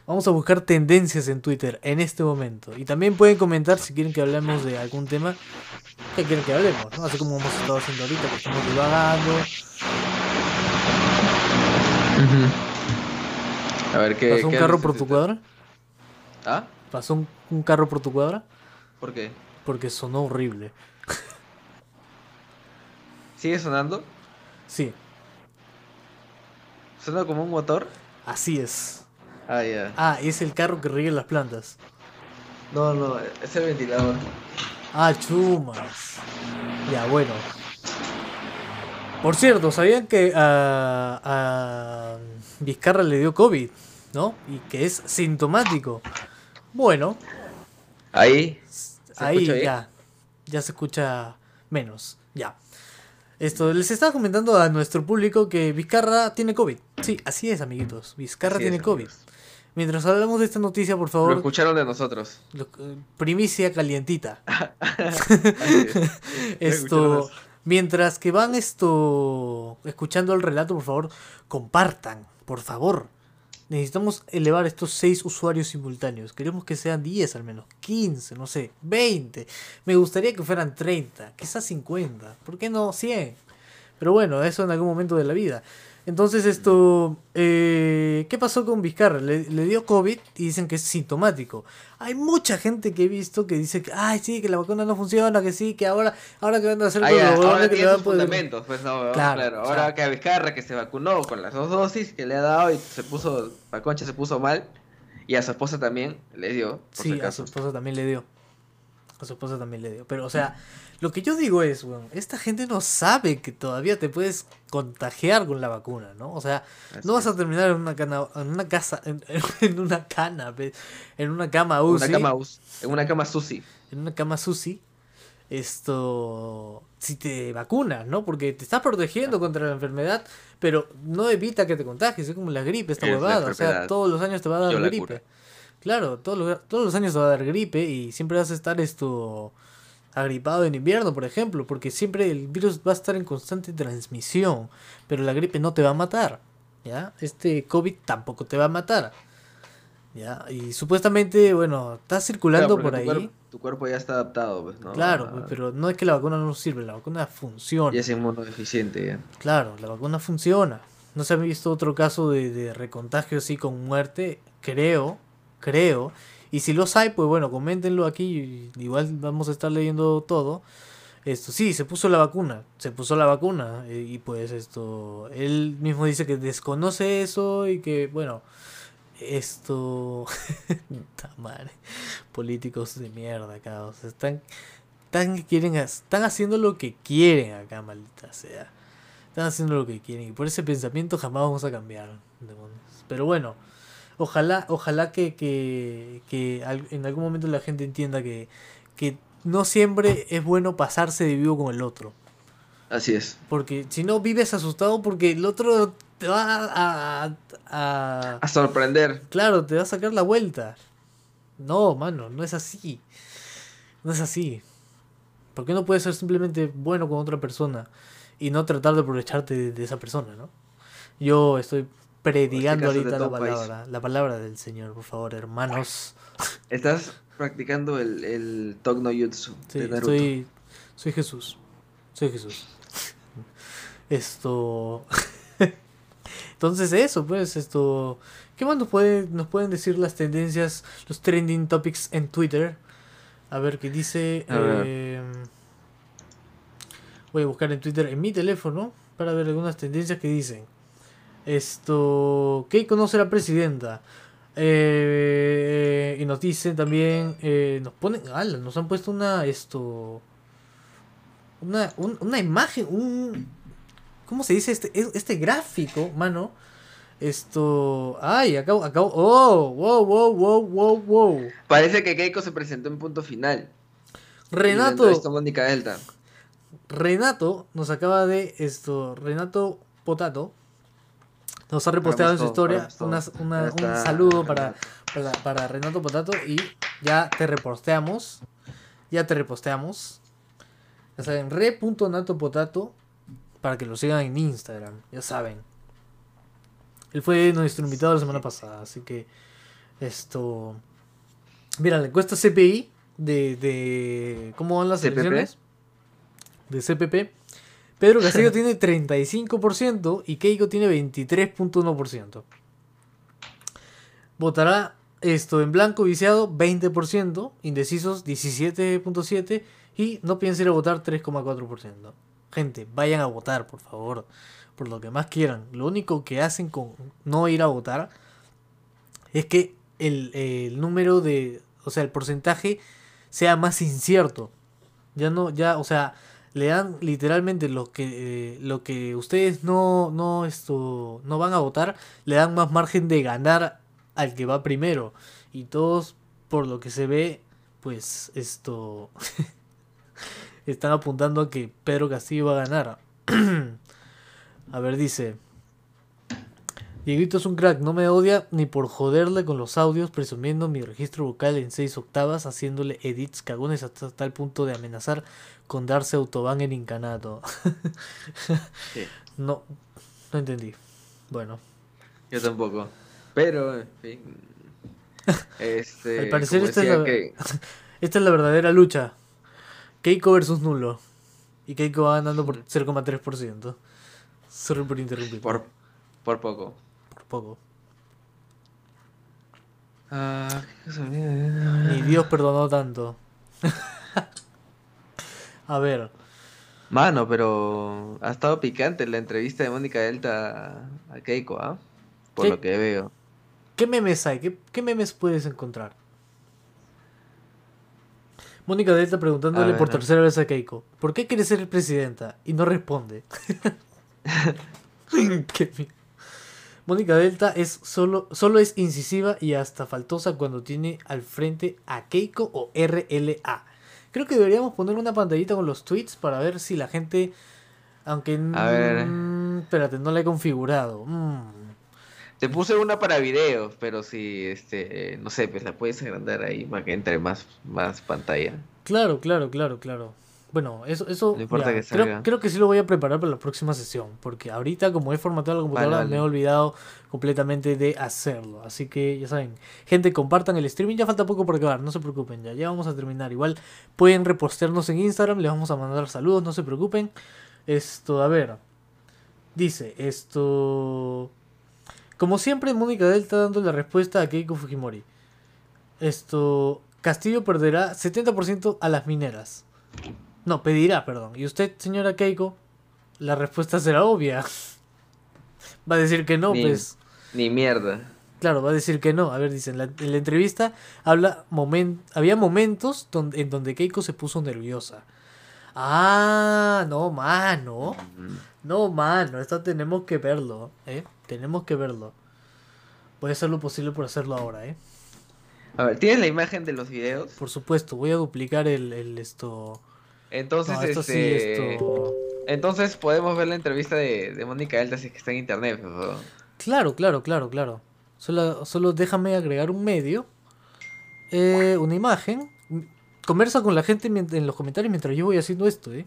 Vamos a buscar tendencias en Twitter en este momento. Y también pueden comentar si quieren que hablemos de algún tema que quieren que hablemos, ¿no? Así como hemos estado haciendo ahorita, que estamos divagando. A ver, ¿qué ¿Pasó un carro por tu cuadra? ¿Ah? ¿Pasó un, un carro por tu cuadra? ¿Por qué? Porque sonó horrible. ¿Sigue sonando? Sí, ¿Suena como un motor? así es. Ah, ya. Ah, es el carro que riega las plantas. No, no, es el ventilador. Ah, chumas. Ya, bueno. Por cierto, ¿sabían que a, a Vizcarra le dio COVID? ¿No? Y que es sintomático. Bueno, Ahí. ahí ya. Ya se escucha menos. Ya. Esto, les estaba comentando a nuestro público que Vizcarra tiene COVID. Sí, así es, amiguitos. Vizcarra Así tiene es, COVID. amigos. Mientras hablamos de esta noticia, por Lo favor, escucharon de nosotros. lo- eh, primicia calientita. [LAUGHS] Es. Lo Esto, mientras que van esto escuchando el relato, por favor, compartan, por favor. Necesitamos elevar estos 6 usuarios simultáneos. Queremos que sean 10 al menos, 15, no sé, 20. Me gustaría que fueran 30, quizás 50. ¿Por qué no 100? Pero bueno, eso en algún momento de la vida. Entonces esto, eh, ¿qué pasó con Vizcarra? Le, le dio COVID y dicen que es sintomático. Hay mucha gente que he visto que dice que, ay, sí, que la vacuna no funciona, que sí, que ahora, ahora que van a hacer Ah, con ya, los ahora que le van a poder- fundamentos, pues no, Claro, claro. Ahora claro. que a Vizcarra que se vacunó con las dos dosis que le ha dado y se puso, la concha se puso mal, y a su esposa también le dio, por Sí, si a su esposa también le dio. A su esposa también le dio. Pero, o sea, lo que yo digo es, weón, esta gente no sabe que todavía te puedes contagiar con la vacuna, ¿no? O sea, Así no vas a terminar en una cana, en una casa, en, [LAUGHS] en una cana, en una cama UCI, Una cama, us- en una cama Susi. en una cama SUSI, esto, si te vacunas, ¿no? Porque te estás protegiendo contra la enfermedad, pero no evita que te contagies, es como la gripe, esta Es huevada, o sea, todos los años te va a dar gripe. cura. Claro, todos los, todos los años te va a dar gripe y siempre vas a estar esto agripado en invierno, por ejemplo, porque siempre el virus va a estar en constante transmisión, pero la gripe no te va a matar, ¿ya? Este COVID tampoco te va a matar. ¿Ya? Y supuestamente, bueno, está circulando por ahí. tu cuerpo ya está adaptado, pues, ¿no? Claro, pues, pero no es que la vacuna no sirve, la vacuna funciona. Y es inmunodeficiente ya. Claro, la vacuna funciona. No se ha visto otro caso de, de recontagio así con muerte, creo, creo. Y si los hay, pues bueno, coméntenlo aquí. Igual vamos a estar leyendo todo. Esto, sí, se puso la vacuna. Se puso la vacuna. Eh, y pues esto. Él mismo dice que desconoce eso y que, bueno. Esto. [LAUGHS] madre. Políticos de mierda acá. Están. Están, quieren, están haciendo lo que quieren acá, maldita sea. Están haciendo lo que quieren. Y por ese pensamiento jamás vamos a cambiar. Pero bueno. Ojalá, ojalá que, que, que en algún momento la gente entienda que, que no siempre es bueno pasarse de vivo con el otro. Así es. Porque si no vives asustado porque el otro te va a, a, a, sorprender. Claro, te va a sacar la vuelta. No, mano, no es así. No es así. ¿Por qué no puedes ser simplemente bueno con otra persona y no tratar de aprovecharte de esa persona, no? Yo estoy predigando este ahorita la palabra, la palabra del Señor, por favor, hermanos. Estás practicando el, el Togno Jutsu sí, Soy, soy Jesús. Soy Jesús. Esto. [LAUGHS] Entonces, eso, pues, esto. ¿Qué más nos, puede, nos pueden decir las tendencias, los trending topics en Twitter? A ver qué dice. Eh, voy a buscar en Twitter en mi teléfono para ver algunas tendencias que dicen. Esto. ¿Qué conoce la presidenta? Eh, y nos dicen también. Eh, nos ponen. Ala, nos han puesto una. Esto. Una, una imagen. Un. ¿Cómo se dice este, este gráfico, mano? Esto. Ay, acabo, acabo. Oh, wow, wow, wow, wow, wow. Parece que Keiko se presentó en punto final. Renato. Esto Mónica Delta. Renato nos acaba de esto. Renato Potato nos ha reposteado en su historia un saludo para, para, Renato Potato y ya te reposteamos. Ya te reposteamos. Ya saben, re.natopotato para que lo sigan en Instagram. Ya saben. Él fue nuestro invitado la semana pasada, así que esto... Mira, la encuesta CPI de, de cómo van las elecciones de CPP Pedro Castillo tiene 35% y Keiko tiene 23.1%. Votará esto en blanco viciado 20%, indecisos 17.7% y no piensa ir a votar 3.4%. Gente, vayan a votar, por favor, por lo que más quieran. Lo único que hacen con no ir a votar es que el, el número de, o sea, el porcentaje sea más incierto. Ya no, ya, o sea, le dan literalmente lo que eh, lo que ustedes no no esto no van a votar le dan más margen de ganar al que va primero. Y todos por lo que se ve pues esto [LAUGHS] están apuntando a que Pedro Castillo va a ganar. [CLEARS THROAT] A ver dice Dieguito es un crack, no me odia ni por joderle con los audios, presumiendo mi registro vocal en seis octavas, haciéndole edits cagones hasta tal punto de amenazar con darse autobán en incanato. [LAUGHS] No, no entendí. Bueno. Yo tampoco. Pero, en fin. [LAUGHS] Este, Al parecer esta es, la, [LAUGHS] esta es la verdadera lucha. Keiko versus Nulo. Y Keiko va ganando por 0,3%. Sorry por interrumpir. Por, por poco poco. Ah, Ni Dios perdonó tanto. A ver. Mano, pero ha estado picante la entrevista de Mónica Delta a Keiko, ¿ah? Por lo que veo. ¿Qué memes hay? ¿Qué, memes puedes encontrar? Mónica Delta preguntándole por tercera vez a Keiko, ¿por qué quiere ser presidenta? Y no responde. [LAUGHS] [LAUGHS] Mónica Delta es solo, solo es incisiva y hasta faltosa cuando tiene al frente a Keiko o RLA. Creo que deberíamos poner una pantallita con los tweets para ver si la gente. Aunque. A ver. espérate, no la he configurado. Mm. Te puse una para videos, pero si, este, no sé, pues la puedes agrandar ahí para que entre más, más pantalla. Claro, claro, claro, claro. Bueno, eso, eso creo, creo, que sí lo voy a preparar para la próxima sesión, porque ahorita como he formatado la computadora me he olvidado completamente de hacerlo. Así que ya saben, gente, compartan el streaming, ya falta poco por acabar, no se preocupen, ya, ya vamos a terminar. Igual pueden repostearnos en Instagram, les vamos a mandar saludos, no se preocupen. Esto, a ver, dice, esto... Como siempre, Mónica Delta dando la respuesta a Keiko Fujimori. Esto, Castillo perderá 70% a las mineras. No, pedirá, perdón. ¿Y usted, señora Keiko? La respuesta será obvia. [LAUGHS] va a decir que no, pues. Ni mierda. Claro, va a decir que no. A ver, dicen, en la, entrevista habla moment, había momentos donde, en donde Keiko se puso nerviosa. Ah, no, mano. No, mano. Esto tenemos que verlo, ¿eh? Tenemos que verlo. Voy a hacer lo posible por hacerlo ahora, ¿eh? A ver, ¿tienes la imagen de los videos? Por supuesto, voy a duplicar el, el esto entonces, este... Entonces podemos ver la entrevista de, Mónica Delta si es que está en internet. Claro, claro, claro, claro. Solo, solo déjame agregar un medio, eh, una imagen. Conversa con la gente en los comentarios mientras yo voy haciendo esto, ¿eh?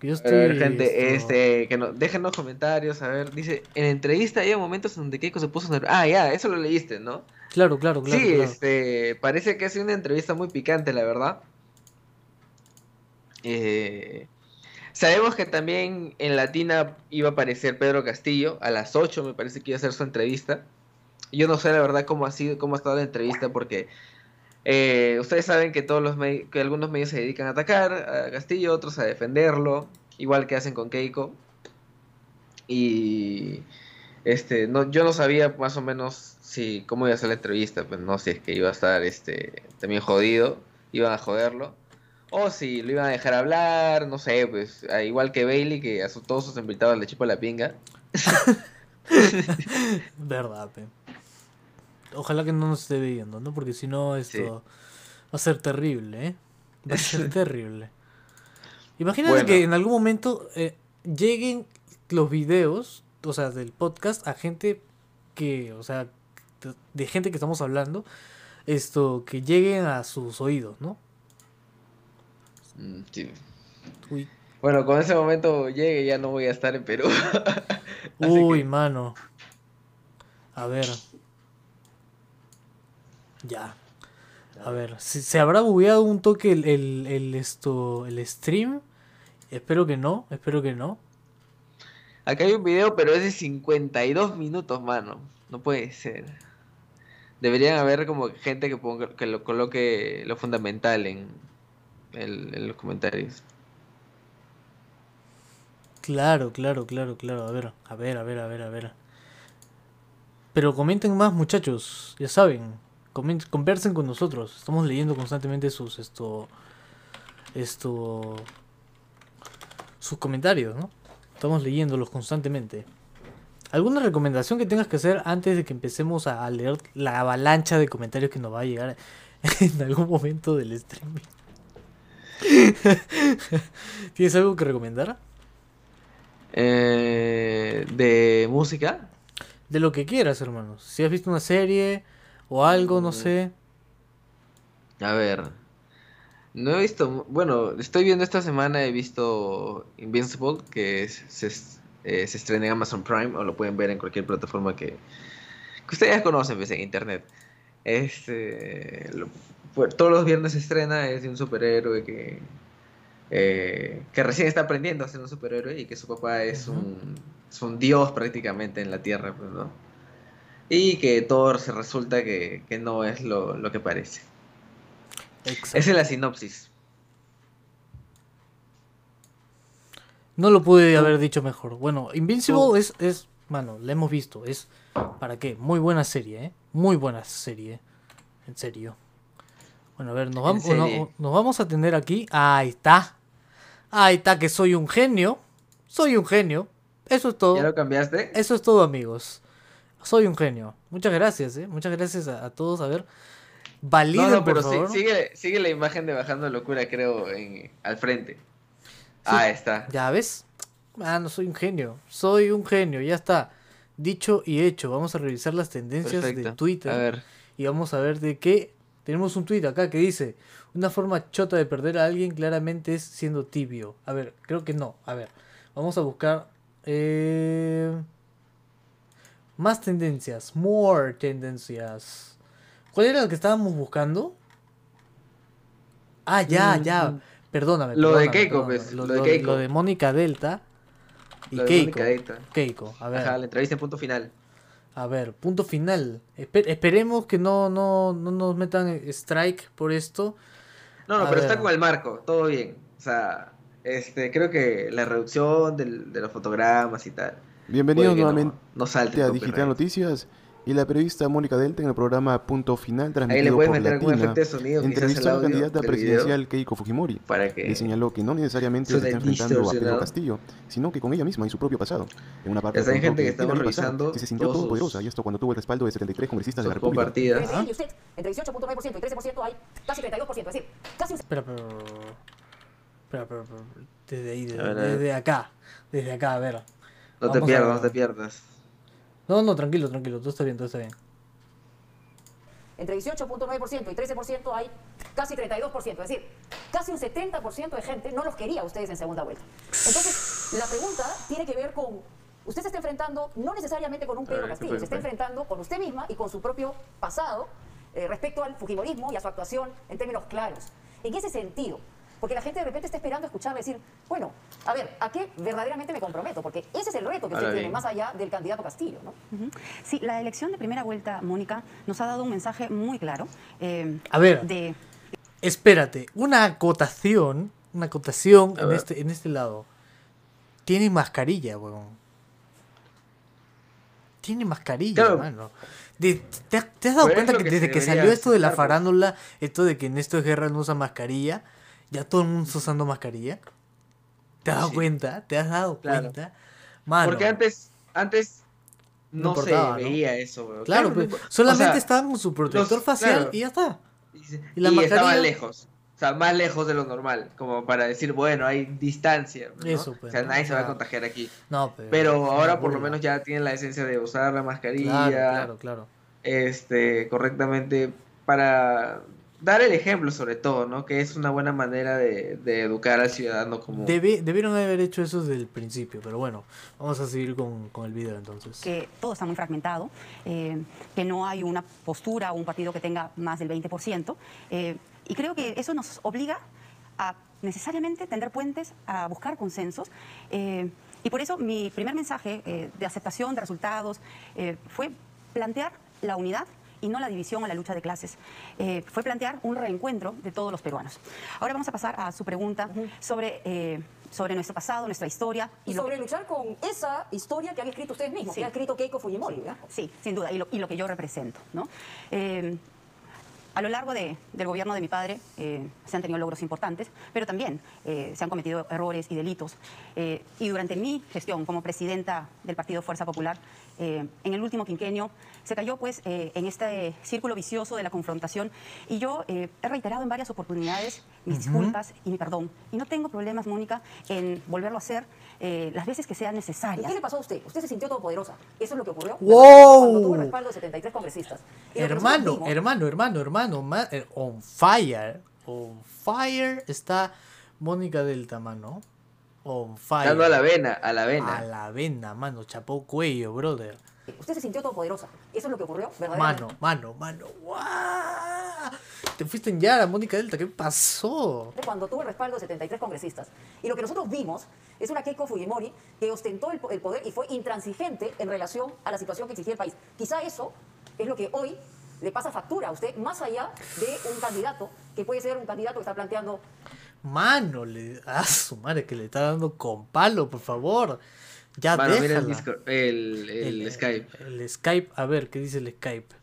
Yo estoy, gente, este, que no, dejen los comentarios, a ver, dice, en entrevista había momentos en donde Keiko se puso nervioso. Ah, ya, eso lo leíste, ¿no? Claro, claro, claro. Sí, este, parece que ha sido una entrevista muy picante, la verdad. Eh, sabemos que también en Latina iba a aparecer Pedro Castillo, a las 8 me parece que iba a hacer su entrevista. Yo no sé la verdad cómo ha sido, cómo ha estado la entrevista, porque eh, ustedes saben que todos los que algunos medios se dedican a atacar a Castillo, otros a defenderlo, igual que hacen con Keiko. Y este, no, yo no sabía más o menos si cómo iba a ser la entrevista, pues no si es que iba a estar este también jodido, iban a joderlo. O si lo iban a dejar hablar, no sé, pues igual que Bailey, que a todos sus invitados le chupa la pinga. [LAUGHS] Verdad, pe. Ojalá que no nos esté viendo, ¿no? Porque si no, esto va a ser terrible, ¿eh? Va a ser [LAUGHS] terrible. Imagínate que en algún momento eh, lleguen los videos, o sea, del podcast a gente que, o sea, de gente que estamos hablando, esto, que lleguen a sus oídos, ¿no? Mm, bueno, con ese momento llegue ya no voy a estar en Perú. [LAUGHS] Uy, mano. A ver. Ya. A ver, ¿se, habrá bugueado un toque el, el, esto, el stream? Espero que no, espero que no. Acá hay un video, pero es de 52 minutos, mano. No puede ser. Deberían haber como gente que, ponga, que lo coloque lo fundamental en, en los comentarios. Claro, claro, claro, claro. A ver, a ver, a ver, a ver, a ver. Pero comenten más, muchachos. Ya saben, conversen con nosotros. Estamos leyendo constantemente sus esto esto sus comentarios, ¿no? Estamos leyéndolos constantemente. ¿Alguna recomendación que tengas que hacer antes de que empecemos a leer la avalancha de comentarios que nos va a llegar [LAUGHS] en algún momento del streaming? [LAUGHS] ¿Tienes algo que recomendar? Eh, ¿De música? De lo que quieras, hermanos. Si has visto una serie o algo, no mm. sé. A ver. No he visto. Bueno, estoy viendo esta semana. He visto Invincible, que se, eh, se estrena en Amazon Prime, o lo pueden ver en cualquier plataforma que, que ustedes ya conocen, pues, en internet. Este, todos los viernes se estrena, es de un superhéroe que, eh, que recién está aprendiendo a ser un superhéroe y que su papá es, un, un, dios prácticamente en la Tierra, pues, ¿no? Y que todo se resulta que, no es lo, que parece. Esa es la sinopsis. No lo pude haber dicho mejor. Bueno, Invincible es, es, mano, la hemos visto. Es, ¿para qué? Muy buena serie, ¿eh? Muy buena serie. En serio. Bueno, a ver, nos vamos, nos vamos a tener aquí. Ahí está. Ahí está, que soy un genio. Soy un genio. Eso es todo. ¿Ya lo cambiaste? Eso es todo, amigos. Soy un genio. Muchas gracias, ¿eh? Muchas gracias a, todos. A ver, validen, no, pero Sigue, sigue la imagen de Bajando Locura, creo, en, al frente. Ahí está. ¿Ya ves? Ah, no soy un genio. Soy un genio, ya está. Dicho y hecho, vamos a revisar las tendencias de. Twitter. A ver. Y vamos a ver de qué. Tenemos un tweet acá que dice: Una forma chota de perder a alguien claramente es siendo tibio. A ver, creo que no. A ver, vamos a buscar. eh, más tendencias. More tendencias. ¿Cuál era el que estábamos buscando? Ah, ya, Mm, ya. mm. Perdóname. Lo de Keiko, pues, Lo, lo de lo- Keiko. lo de Mónica Delta y Lo de Keiko. Delta. Keiko, a ver. Ajá, la entrevista en punto final. A ver, punto final. Espe- esperemos que no, no, no nos metan strike por esto. No, no, A pero ver. está con el marco, todo bien. O sea, este, creo que la reducción del- de los fotogramas y tal. Bienvenidos no- nuevamente No, salte a Digital. Noticias y la periodista Mónica Delta en el programa Punto Final Ahí le transmitido por Latina. de Entrevistó a la candidata video, presidencial Keiko Fujimori. para que Le señaló que no necesariamente se está enfrentando a Pedro. Castillo, sino que con ella misma y su propio pasado. En una parte contó gente, que estamos revisando que se sintió todopoderosa y esto cuando tuvo el respaldo de 73 congresistas de la República. entre 18.9% y 13% hay casi 32%, es decir, casi un Espera, pero. Espera, pero, pero, Desde ahí, desde, desde acá. Desde acá, a ver. No te pierdas, no te pierdas. No, no, tranquilo, tranquilo. Todo está bien, todo está bien. entre 18.9% y 13% hay casi 32%, es decir, casi un 70% de gente no los quería a ustedes en segunda vuelta. Entonces, la pregunta tiene que ver con, usted se está enfrentando no necesariamente con un Pedro ver, ¿qué Castillo, se está enfrentando con usted misma y con su propio pasado eh, respecto al Fujimorismo y a su actuación en términos claros. En ese sentido, porque la gente de repente está esperando escucharme decir, bueno, a ver, ¿a qué verdaderamente me comprometo? Porque ese es el reto que usted tiene, más allá del candidato Castillo, ¿no? Sí, la elección de primera vuelta, Mónica, nos ha dado un mensaje muy claro. eh, A ver. De, Espérate, una acotación. Una acotación en este, en este lado. Tiene mascarilla, weón. Tiene mascarilla, Claro. hermano. De- ¿te, has- te has dado Pero cuenta que, que desde que salió esto de la pues. farándula, esto de que Néstor Guerra no usa mascarilla, ya todo el mundo está usando mascarilla? ¿Te has dado Sí. cuenta? ¿Te has dado Claro. cuenta? Mano, Porque antes, antes No no, se veía eso, weón. claro, no pues, solamente o sea, estaban con su protector los- facial claro. y ya está. Y, la y mascarilla- estaban lejos. O sea, más lejos de lo normal. Como para decir, bueno, hay distancia. ¿no? Eso, pues, o sea, ¿no? nadie se va a sea, contagiar aquí. No, pero, Pero ahora por lo menos ya tienen la esencia de usar la mascarilla Claro, claro, claro. este correctamente para dar el ejemplo sobre todo, ¿no? Que es una buena manera de, de educar al ciudadano como... Debe- debieron haber hecho eso desde el principio, pero bueno, vamos a seguir con, con el video entonces. que todo está muy fragmentado, eh, que no hay una postura o un partido que tenga más del 20%. eh, y creo que eso nos obliga a necesariamente tender puentes, a buscar consensos. eh, y por eso mi primer mensaje eh, de aceptación de resultados eh, fue plantear la unidad y no la división o la lucha de clases. Eh, fue plantear un reencuentro de todos los peruanos. Ahora vamos a pasar a su pregunta sobre, eh, sobre nuestro pasado, nuestra historia. Y lo sobre que- luchar con esa historia que han escrito ustedes mismos, Sí. que ha escrito Keiko Fujimori. ¿verdad? Sí, sin duda, y lo, y lo que yo represento. ¿no? Eh, a lo largo de- del gobierno de mi padre eh, se han tenido logros importantes, pero también eh, se han cometido errores y delitos. Eh, y durante mi gestión como presidenta del Partido Fuerza Popular, eh, en el último quinquenio, se cayó pues eh, en este círculo vicioso de la confrontación y yo eh, he reiterado en varias oportunidades mis disculpas y mi perdón. Y no tengo problemas, Mónica, en volverlo a hacer eh, las veces que sean ¿Y necesarias. qué le pasó a usted? Usted se sintió todopoderosa. Eso es lo que ocurrió ¡Wow! cuando tuvo el respaldo de 73 congresistas. Y Hermano, vimos- hermano, hermano, hermano, ma- eh, on fire, on fire está Mónica Delta, mano. On fire. Dando a la vena, a la vena. A la vena, mano, chapó cuello, brother. Usted se sintió todopoderosa. Eso es lo que ocurrió, verdaderamente. Mano, mano, mano. ¡guau! Te fuiste en Yara, Mónica Delta, ¿qué pasó? cuando tuvo el respaldo de 73 congresistas. Y lo que nosotros vimos es una Keiko Fujimori que ostentó el, el poder y fue intransigente en relación a la situación que exigía el país. Quizá eso es lo que hoy le pasa factura a usted, más allá de un candidato que puede ser un candidato que está planteando Mano, le. Ah, su madre, que le está dando con palo, por favor. Ya Mano, mira el, déjala. Discord, el, el, Skype. El Skype, a ver, ¿qué dice el Skype?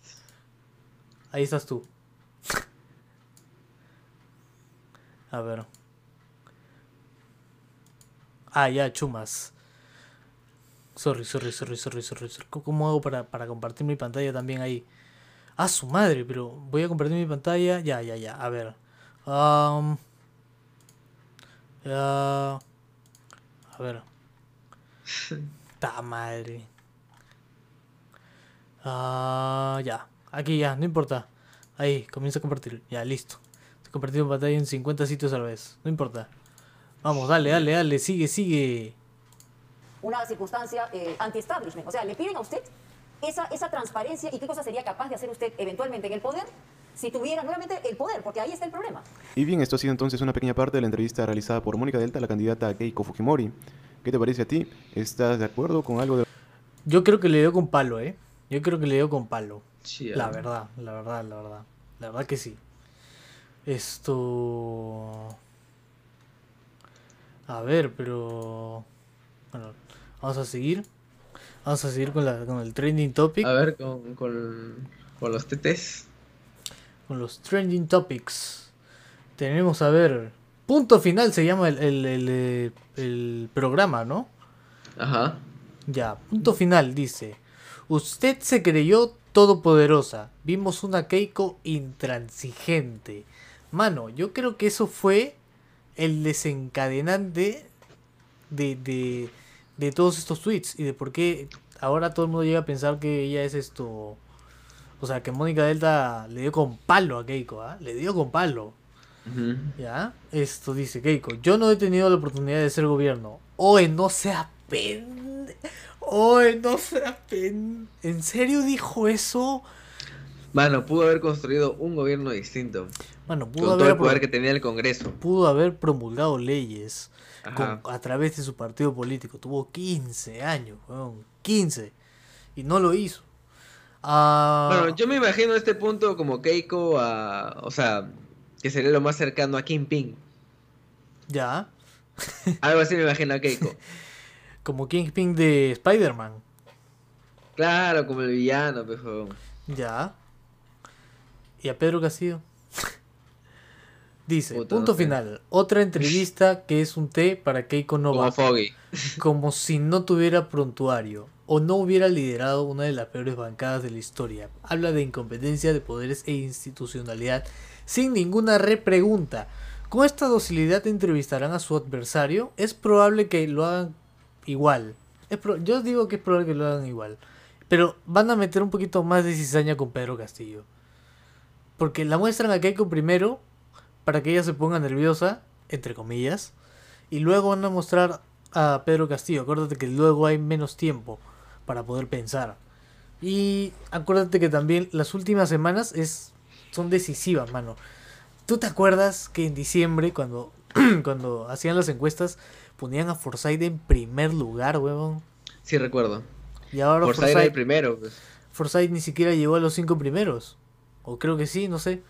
Ahí estás tú. A ver. Ah, ya, chumas. Sorry, sorry, sorry, sorry, sorry. sorry. ¿Cómo- ¿Cómo hago para, para compartir mi pantalla también ahí? Ah, su madre, pero voy a compartir mi pantalla. Ya, ya, ya. A ver. Um, ya. A ver. [LAUGHS] Ta madre. Ah, ya. Aquí ya, no importa. Ahí, comienza a compartir. Ya, listo. Estoy compartiendo pantalla en 50 sitios a la vez. No importa. Vamos, dale, dale, dale. Sigue, sigue. una circunstancia eh, anti-establishment. O sea, le piden a usted esa, esa transparencia y qué cosa sería capaz de hacer usted eventualmente en el poder si tuviera nuevamente el poder, porque ahí está el problema. Y bien, esto ha sido entonces una pequeña parte de la entrevista realizada por Mónica Delta, la candidata a Keiko Fujimori. ¿Qué te parece a ti? ¿Estás de acuerdo con algo de Yo creo que le dio con palo, ¿eh? Yo creo que le dio con palo. Sí, La ah. verdad, la verdad, la verdad. La verdad que sí. Esto... A ver, pero... Bueno, vamos a seguir. Vamos a seguir con, la, con el trending topic. A ver, con, con, con los TTs. Con los trending topics. Tenemos, a ver... Punto final se llama el, el, el, eh, el programa, ¿no? Ajá. Ya, punto final, dice. Usted se creyó todopoderosa. Vimos una Keiko intransigente. Mano, yo creo que eso fue el desencadenante de, de, de todos estos tweets y de por qué ahora todo el mundo llega a pensar que ella es esto. O sea, que Mónica Delta le dio con palo a Keiko, ¿ah? Le dio con palo. ¿Ya? Esto dice Keiko. Yo no he tenido la oportunidad de ser gobierno. Oye, no sea pen. Oye, no sea pen. ¿En serio dijo eso? Mano, pudo haber construido un gobierno distinto. Bueno, Con pudo todo haber, el poder que tenía el Congreso. pudo haber promulgado leyes con- a través de su partido político. Tuvo 15 años, weón. 15. Y no lo hizo. Ah, Bueno, yo me imagino a este punto como Keiko a... O sea, que sería lo más cercano a Kingpin. Ya. Algo así me imagino a Keiko. [LAUGHS] Como Kingpin de Spider-Man. Claro, como el villano, huevón. Ya. ¿Y a Pedro Castillo? [LAUGHS] Dice, Puta, punto no sé. final. Otra entrevista que es un té para Keiko no Como. Foggy. Como si no tuviera prontuario o no hubiera liderado una de las peores bancadas de la historia. Habla de incompetencia de poderes e institucionalidad sin ninguna repregunta. Con esta docilidad entrevistarán a su adversario. Es probable que lo hagan igual. Yo digo que es probable que lo hagan igual. Pero van a meter un poquito más de cizaña con Pedro Castillo. Porque la muestran a Keiko primero para que ella se ponga nerviosa, entre comillas. Y luego van a mostrar a Pedro Castillo. Acuérdate que luego hay menos tiempo para poder pensar. Y acuérdate que también las últimas semanas es, son decisivas, mano. ¿Tú te acuerdas que en diciembre, cuando, [CLEARS THROAT] cuando hacían las encuestas, ponían a Forsyth en primer lugar, huevón? Sí, recuerdo. Y ahora Por ser el Forsyth, primero, pues. Forsyth ni siquiera llegó a los cinco primeros. O creo que sí, no sé.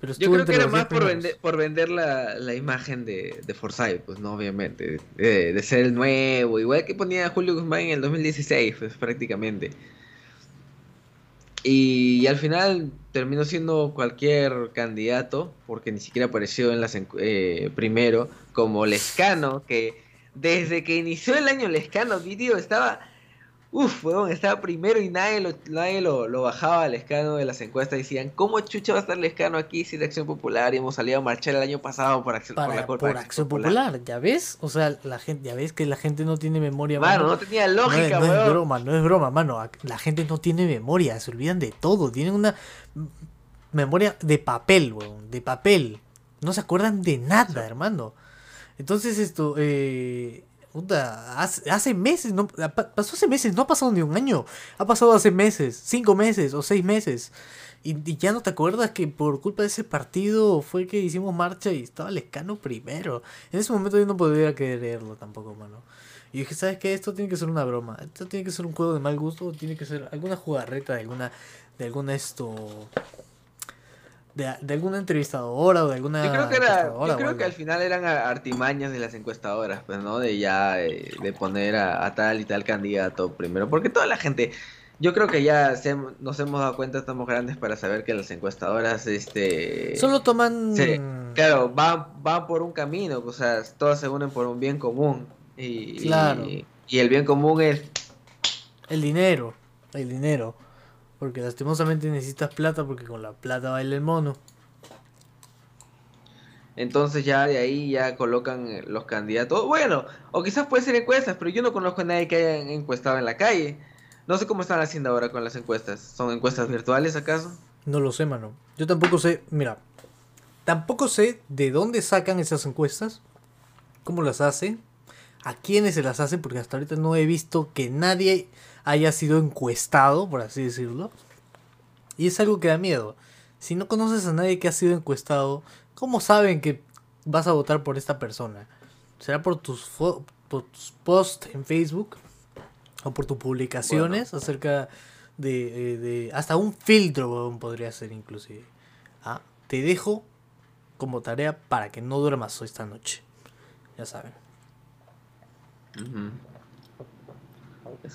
Pero Yo creo que era más por vender, por vender la, la imagen de, de Forsyth, pues no, obviamente. De, de ser el nuevo, igual que ponía Julio Guzmán en el 2016, pues prácticamente. Y, al final terminó siendo cualquier candidato, porque ni siquiera apareció en las eh, primero, como Lescano, que desde que inició el año Lescano, vídeo estaba. Uf, weón, estaba primero y nadie lo, nadie lo, lo bajaba al escano de las encuestas. Decían, ¿cómo chucha va a estar Lescano aquí si es de Acción Popular? Y hemos salido a marchar el año pasado por, acción, por Para, la por, culpa de acción popular. ¿ya ves? O sea, la gente, ya ves que la gente no tiene memoria. Mano, mano. no tenía No es- lógica, no es, weón. broma, no es broma, mano. La gente no tiene memoria, se olvidan de todo. Tienen una memoria de papel, weón, de papel. No se acuerdan de nada, hermano. Entonces esto, eh, puta, hace, hace meses, no, pa- pasó hace meses, no ha pasado ni un año. Ha pasado hace meses, cinco meses o seis meses. Y, ya no te acuerdas que por culpa de ese partido fue que hicimos marcha y estaba Lescano primero. En ese momento yo no podía creerlo tampoco, mano. Y dije, ¿sabes qué? Esto tiene que ser una broma. Esto tiene que ser un juego de mal gusto. Tiene que ser alguna jugarreta de alguna, de alguna esto, de, de alguna entrevistadora o de alguna. Yo creo que era, yo creo que al final eran artimañas de las encuestadoras, pues, ¿no? De ya, eh, de poner a, a tal y tal candidato primero, porque toda la gente, yo creo que ya se nos hemos dado cuenta, estamos grandes para saber que las encuestadoras, este... Solo toman. Claro, van, van por un camino, o sea, todas se unen por un bien común. Y, Claro. y, y el bien común es El dinero. El dinero. Porque lastimosamente necesitas plata porque con la plata baila el mono. Entonces ya de ahí ya colocan eh, los candidatos. Bueno, o quizás puede ser encuestas, pero yo no conozco a nadie que haya encuestado en la calle. No sé cómo están haciendo ahora con las encuestas. ¿Son encuestas virtuales acaso? No lo sé, mano. Yo tampoco sé, mira, tampoco sé de dónde sacan esas encuestas, cómo las hacen, a quiénes se las hacen, porque hasta ahorita no he visto que nadie haya sido encuestado, por así decirlo. Y es algo que da miedo. Si no conoces a nadie que ha sido encuestado, ¿cómo saben que vas a votar por esta persona? ¿Será por tus, fo- por tus posts en Facebook? ¿O por tus publicaciones acerca de, eh, de- Hasta un filtro podría ser inclusive. Ah, te dejo como tarea para que no duermas hoy esta noche. Ya saben.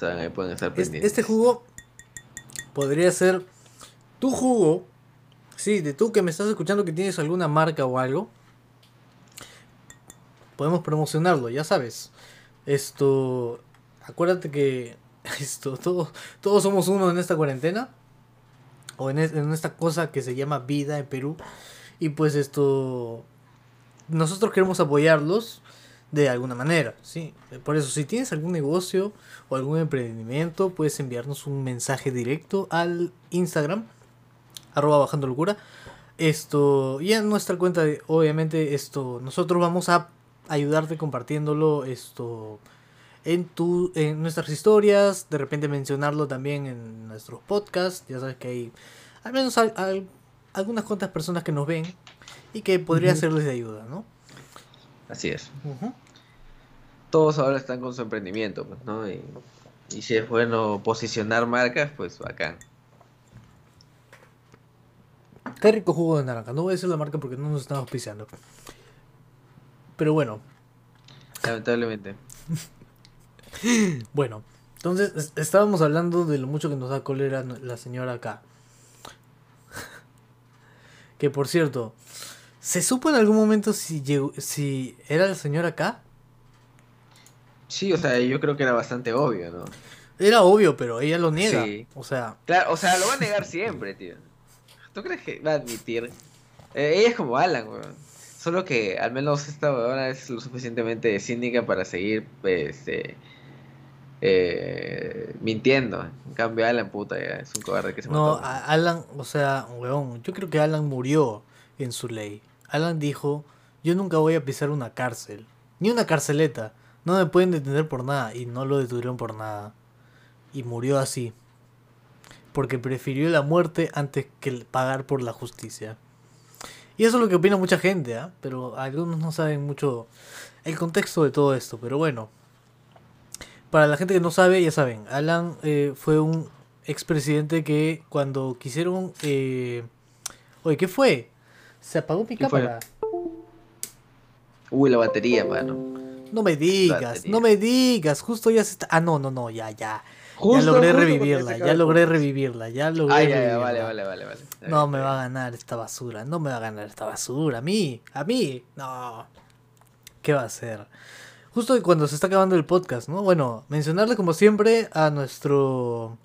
Ahí pueden estar pendientes. este jugo podría ser tu jugo. Sí, de tú que me estás escuchando que tienes alguna marca o algo. Podemos promocionarlo, ya sabes. Esto. Acuérdate que. [LAUGHS] Esto, todos, todos somos uno en esta cuarentena. O en, es- en esta cosa que se llama vida en Perú. Y pues esto. Nosotros queremos apoyarlos de alguna manera, ¿sí? Por eso, si tienes algún negocio o algún emprendimiento, puedes enviarnos un mensaje directo al Instagram, arroba bajando locura. Esto, y en nuestra cuenta, de- obviamente, esto, nosotros vamos a ayudarte compartiéndolo, esto, en tu, en nuestras historias, de repente mencionarlo también en nuestros podcasts, ya sabes que hay al menos al- al- algunas cuantas personas que nos ven y que podría serles de ayuda, ¿no? Así es. Todos ahora están con su emprendimiento, pues, ¿no? Y, y si es bueno posicionar marcas, pues bacán. Qué rico jugo de naranja. No voy a decir la marca porque no nos están auspiciando. Pero bueno, Lamentablemente. [LAUGHS] bueno. Entonces, es- estábamos hablando de lo mucho que nos da cólera la señora acá. [LAUGHS] Que por cierto, ¿se supo en algún momento si llegó, si era la señora acá? Sí, o sea, yo creo que era bastante obvio, ¿no? Era obvio, pero ella lo niega. Sí. O sea, Claro, o sea, lo va a negar siempre, tío. ¿Tú crees que va a admitir? Eh, ella es como Alan, weón. Solo que al menos esta weona es lo suficientemente cínica para seguir, este, eh, mintiendo. En cambio, Alan, puta, ya es un cobarde que se no, mató. a- Alan, o sea, weón, yo creo que Alan murió en su ley. Alan dijo, yo nunca voy a pisar una cárcel, ni una carceleta. No me pueden detener por nada y no lo detuvieron por nada. Y murió así. Porque prefirió la muerte antes que pagar por la justicia. Y eso es lo que opina mucha gente, ¿ah? Pero algunos no saben mucho el contexto de todo esto. Pero bueno. Para la gente que no sabe, ya saben, Alan eh, fue un expresidente que cuando quisieron... Eh... Oye, ¿qué fue? Se apagó mi cámara. Uy, la batería, mano. No me digas, no me digas, justo ya se está... Ah, no, no, no, ya, ya. ya Justo, logré justo porque revivirla, ya el logré revivirla, ya logré Ah, ya, ya, revivirla. vale, vale, vale, No me va a ganar esta basura, no me va a ganar esta basura. A mí, a mí, no. ¿Qué va a hacer? Justo cuando se está acabando el podcast, ¿no? Bueno, mencionarle como siempre a nuestro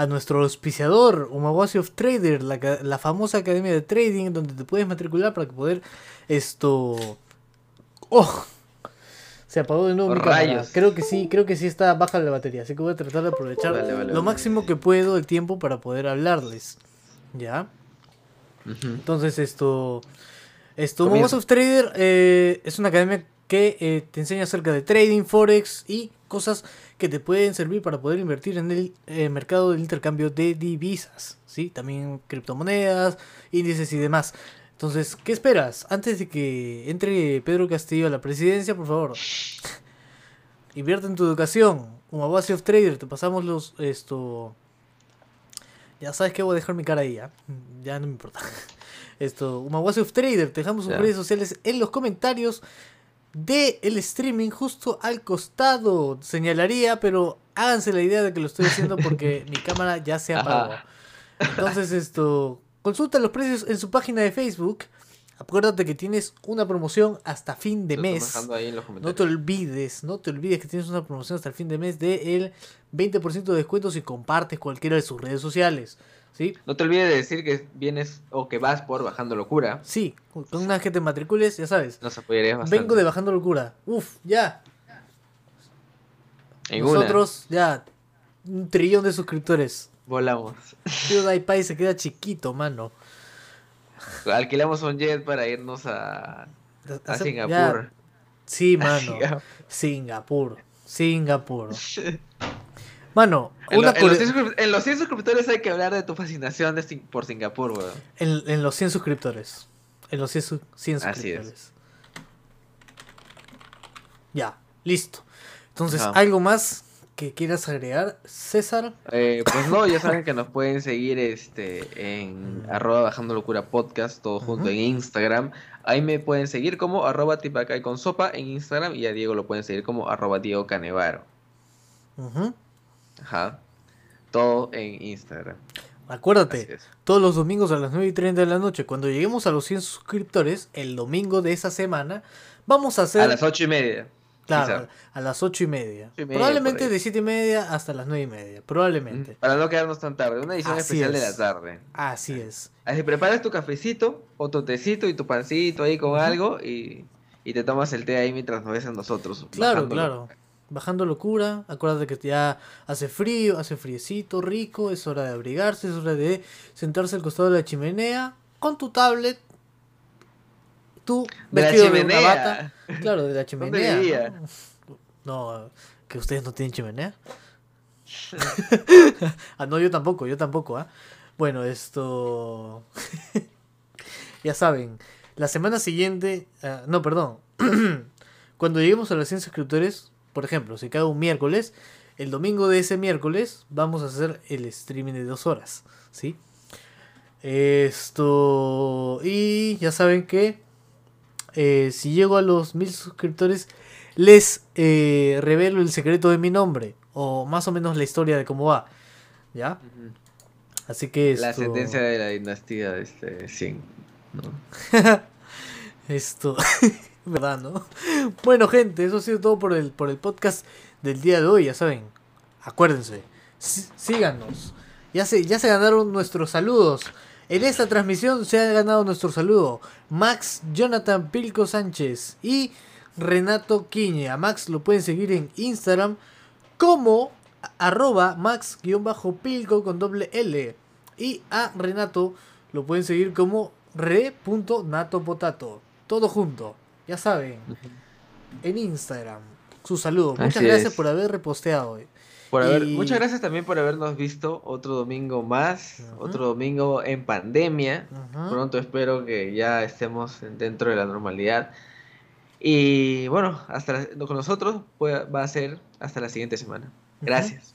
a nuestro auspiciador, Umawasi of Trader, la, la famosa academia de trading donde te puedes matricular para que poder esto ¡Oh! Se apagó de nuevo mi rayos. Creo que sí, creo que sí está baja la batería, así que voy a tratar de aprovechar Vale, vale, lo vale. máximo que puedo el tiempo para poder hablarles. ¿Ya? Entonces esto... Esto. Momos of Trader eh, es una academia que eh, te enseña acerca de trading, forex y cosas que te pueden servir para poder invertir en el eh, mercado del intercambio de divisas, ¿sí? También criptomonedas, índices y demás. Entonces, ¿qué esperas? Antes de que entre Pedro Castillo a la presidencia, por favor, invierte en tu educación. Como base of Trader, te pasamos los esto. Ya sabes que voy a dejar mi cara ahí, ¿ya? Ya no me importa. [LAUGHS] Esto, Umawasi of Trader, te dejamos sus redes sociales en los comentarios de el streaming justo al costado. Señalaría, pero háganse la idea de que lo estoy haciendo porque [LAUGHS] mi cámara ya se apagó. Ajá. Entonces esto, consulta los precios en su página de Facebook. Acuérdate que tienes una promoción hasta fin de mes. dejando ahí en los No te olvides, no te olvides que tienes una promoción hasta el fin de mes de el 20% de descuento si compartes cualquiera de sus redes sociales. ¿Sí? No te olvides de decir que vienes o que vas por Bajando Locura. Sí, con una vez que te matricules, ya sabes. Nos apoyarías bastante. Vengo de Bajando Locura. Uf, ya. En una. Nosotros ya un trillón de suscriptores. Volamos. PewDiePie se queda chiquito, mano. Alquilamos un jet para irnos a, a Singapur. ya, Sí, mano. [LAUGHS] Singapur. Singapur. Singapur. [LAUGHS] Mano, En, una lo- en los curio- 100 suscrip- en los 100 suscriptores hay que hablar de tu fascinación de por Singapur, weón. en, en los 100 suscriptores. En los 100, su- 100 Así es. suscriptores. Ya, listo. Entonces, Ajá. ¿algo más que quieras agregar, César? Eh, pues no, ya [LAUGHS] saben que nos pueden seguir este en arroba bajando locura podcast, todo junto en Instagram. Ahí me pueden seguir como arroba tipacay con sopa en Instagram y a Diego lo pueden seguir como arroba Diego Canevaro. Ujú. Ajá. Todo en Instagram. Acuérdate, todos los domingos a las 9 y 30 de la noche, cuando lleguemos a los 100 suscriptores, el domingo de esa semana, vamos a hacer... A las ocho y media. Claro, quizá. a las 8 y media. Ocho y media, Probablemente de 7 y media hasta las 9 y media. Probablemente. Para no quedarnos tan tarde. Una edición Así especial de la tarde. Así es. Así preparas tu cafecito o tu tecito y tu pancito ahí con algo y, y te tomas el té ahí mientras nos ves a nosotros. Claro, bajándolo. claro. Bajando locura. Acuérdate que ya hace frío, hace friecito, rico. Es hora de abrigarse, es hora de sentarse al costado de la chimenea con tu tablet. Tú vestido de una bata. Claro, de la ¿Dónde chimenea. No, que ustedes no tienen chimenea. [LAUGHS] ah, no, yo tampoco, yo tampoco, ¿ah? Bueno, esto. [LAUGHS] ya saben, la semana siguiente. ah, no, perdón. [CLEARS THROAT] Cuando lleguemos a los 100 suscriptores, por ejemplo, si cae un miércoles, el domingo de ese miércoles vamos a hacer el streaming de dos horas, ¿sí? Esto. Y ya saben que. eh, si llego a los mil suscriptores, les eh, revelo el secreto de mi nombre. O más o menos la historia de cómo va. ¿Ya? Así que esto... La sentencia de la dinastía de este 100. ¿no? [LAUGHS] Esto... [LAUGHS] [LAUGHS] ¿Verdad, no? Bueno, gente, eso ha sido todo por el, por el podcast del día de hoy, ya saben. Acuérdense, sí- síganos. Ya se, ya se ganaron nuestros saludos. En esta transmisión se ha ganado nuestro saludo Max Jonathan Pilco Sánchez y Renato Quiñe. A Max lo pueden seguir en Instagram como arroba max-pilco con doble L. Y a Renato lo pueden seguir como re.natopotato. Todo junto, ya saben. En Instagram. Su saludo. Muchas Así gracias es. por haber reposteado hoy. Por haber, Y- Muchas gracias también por habernos visto otro domingo más, otro domingo en pandemia. Pronto espero que ya estemos dentro de la normalidad. Y bueno, hasta la- con nosotros pues, va a ser hasta la siguiente semana. Gracias.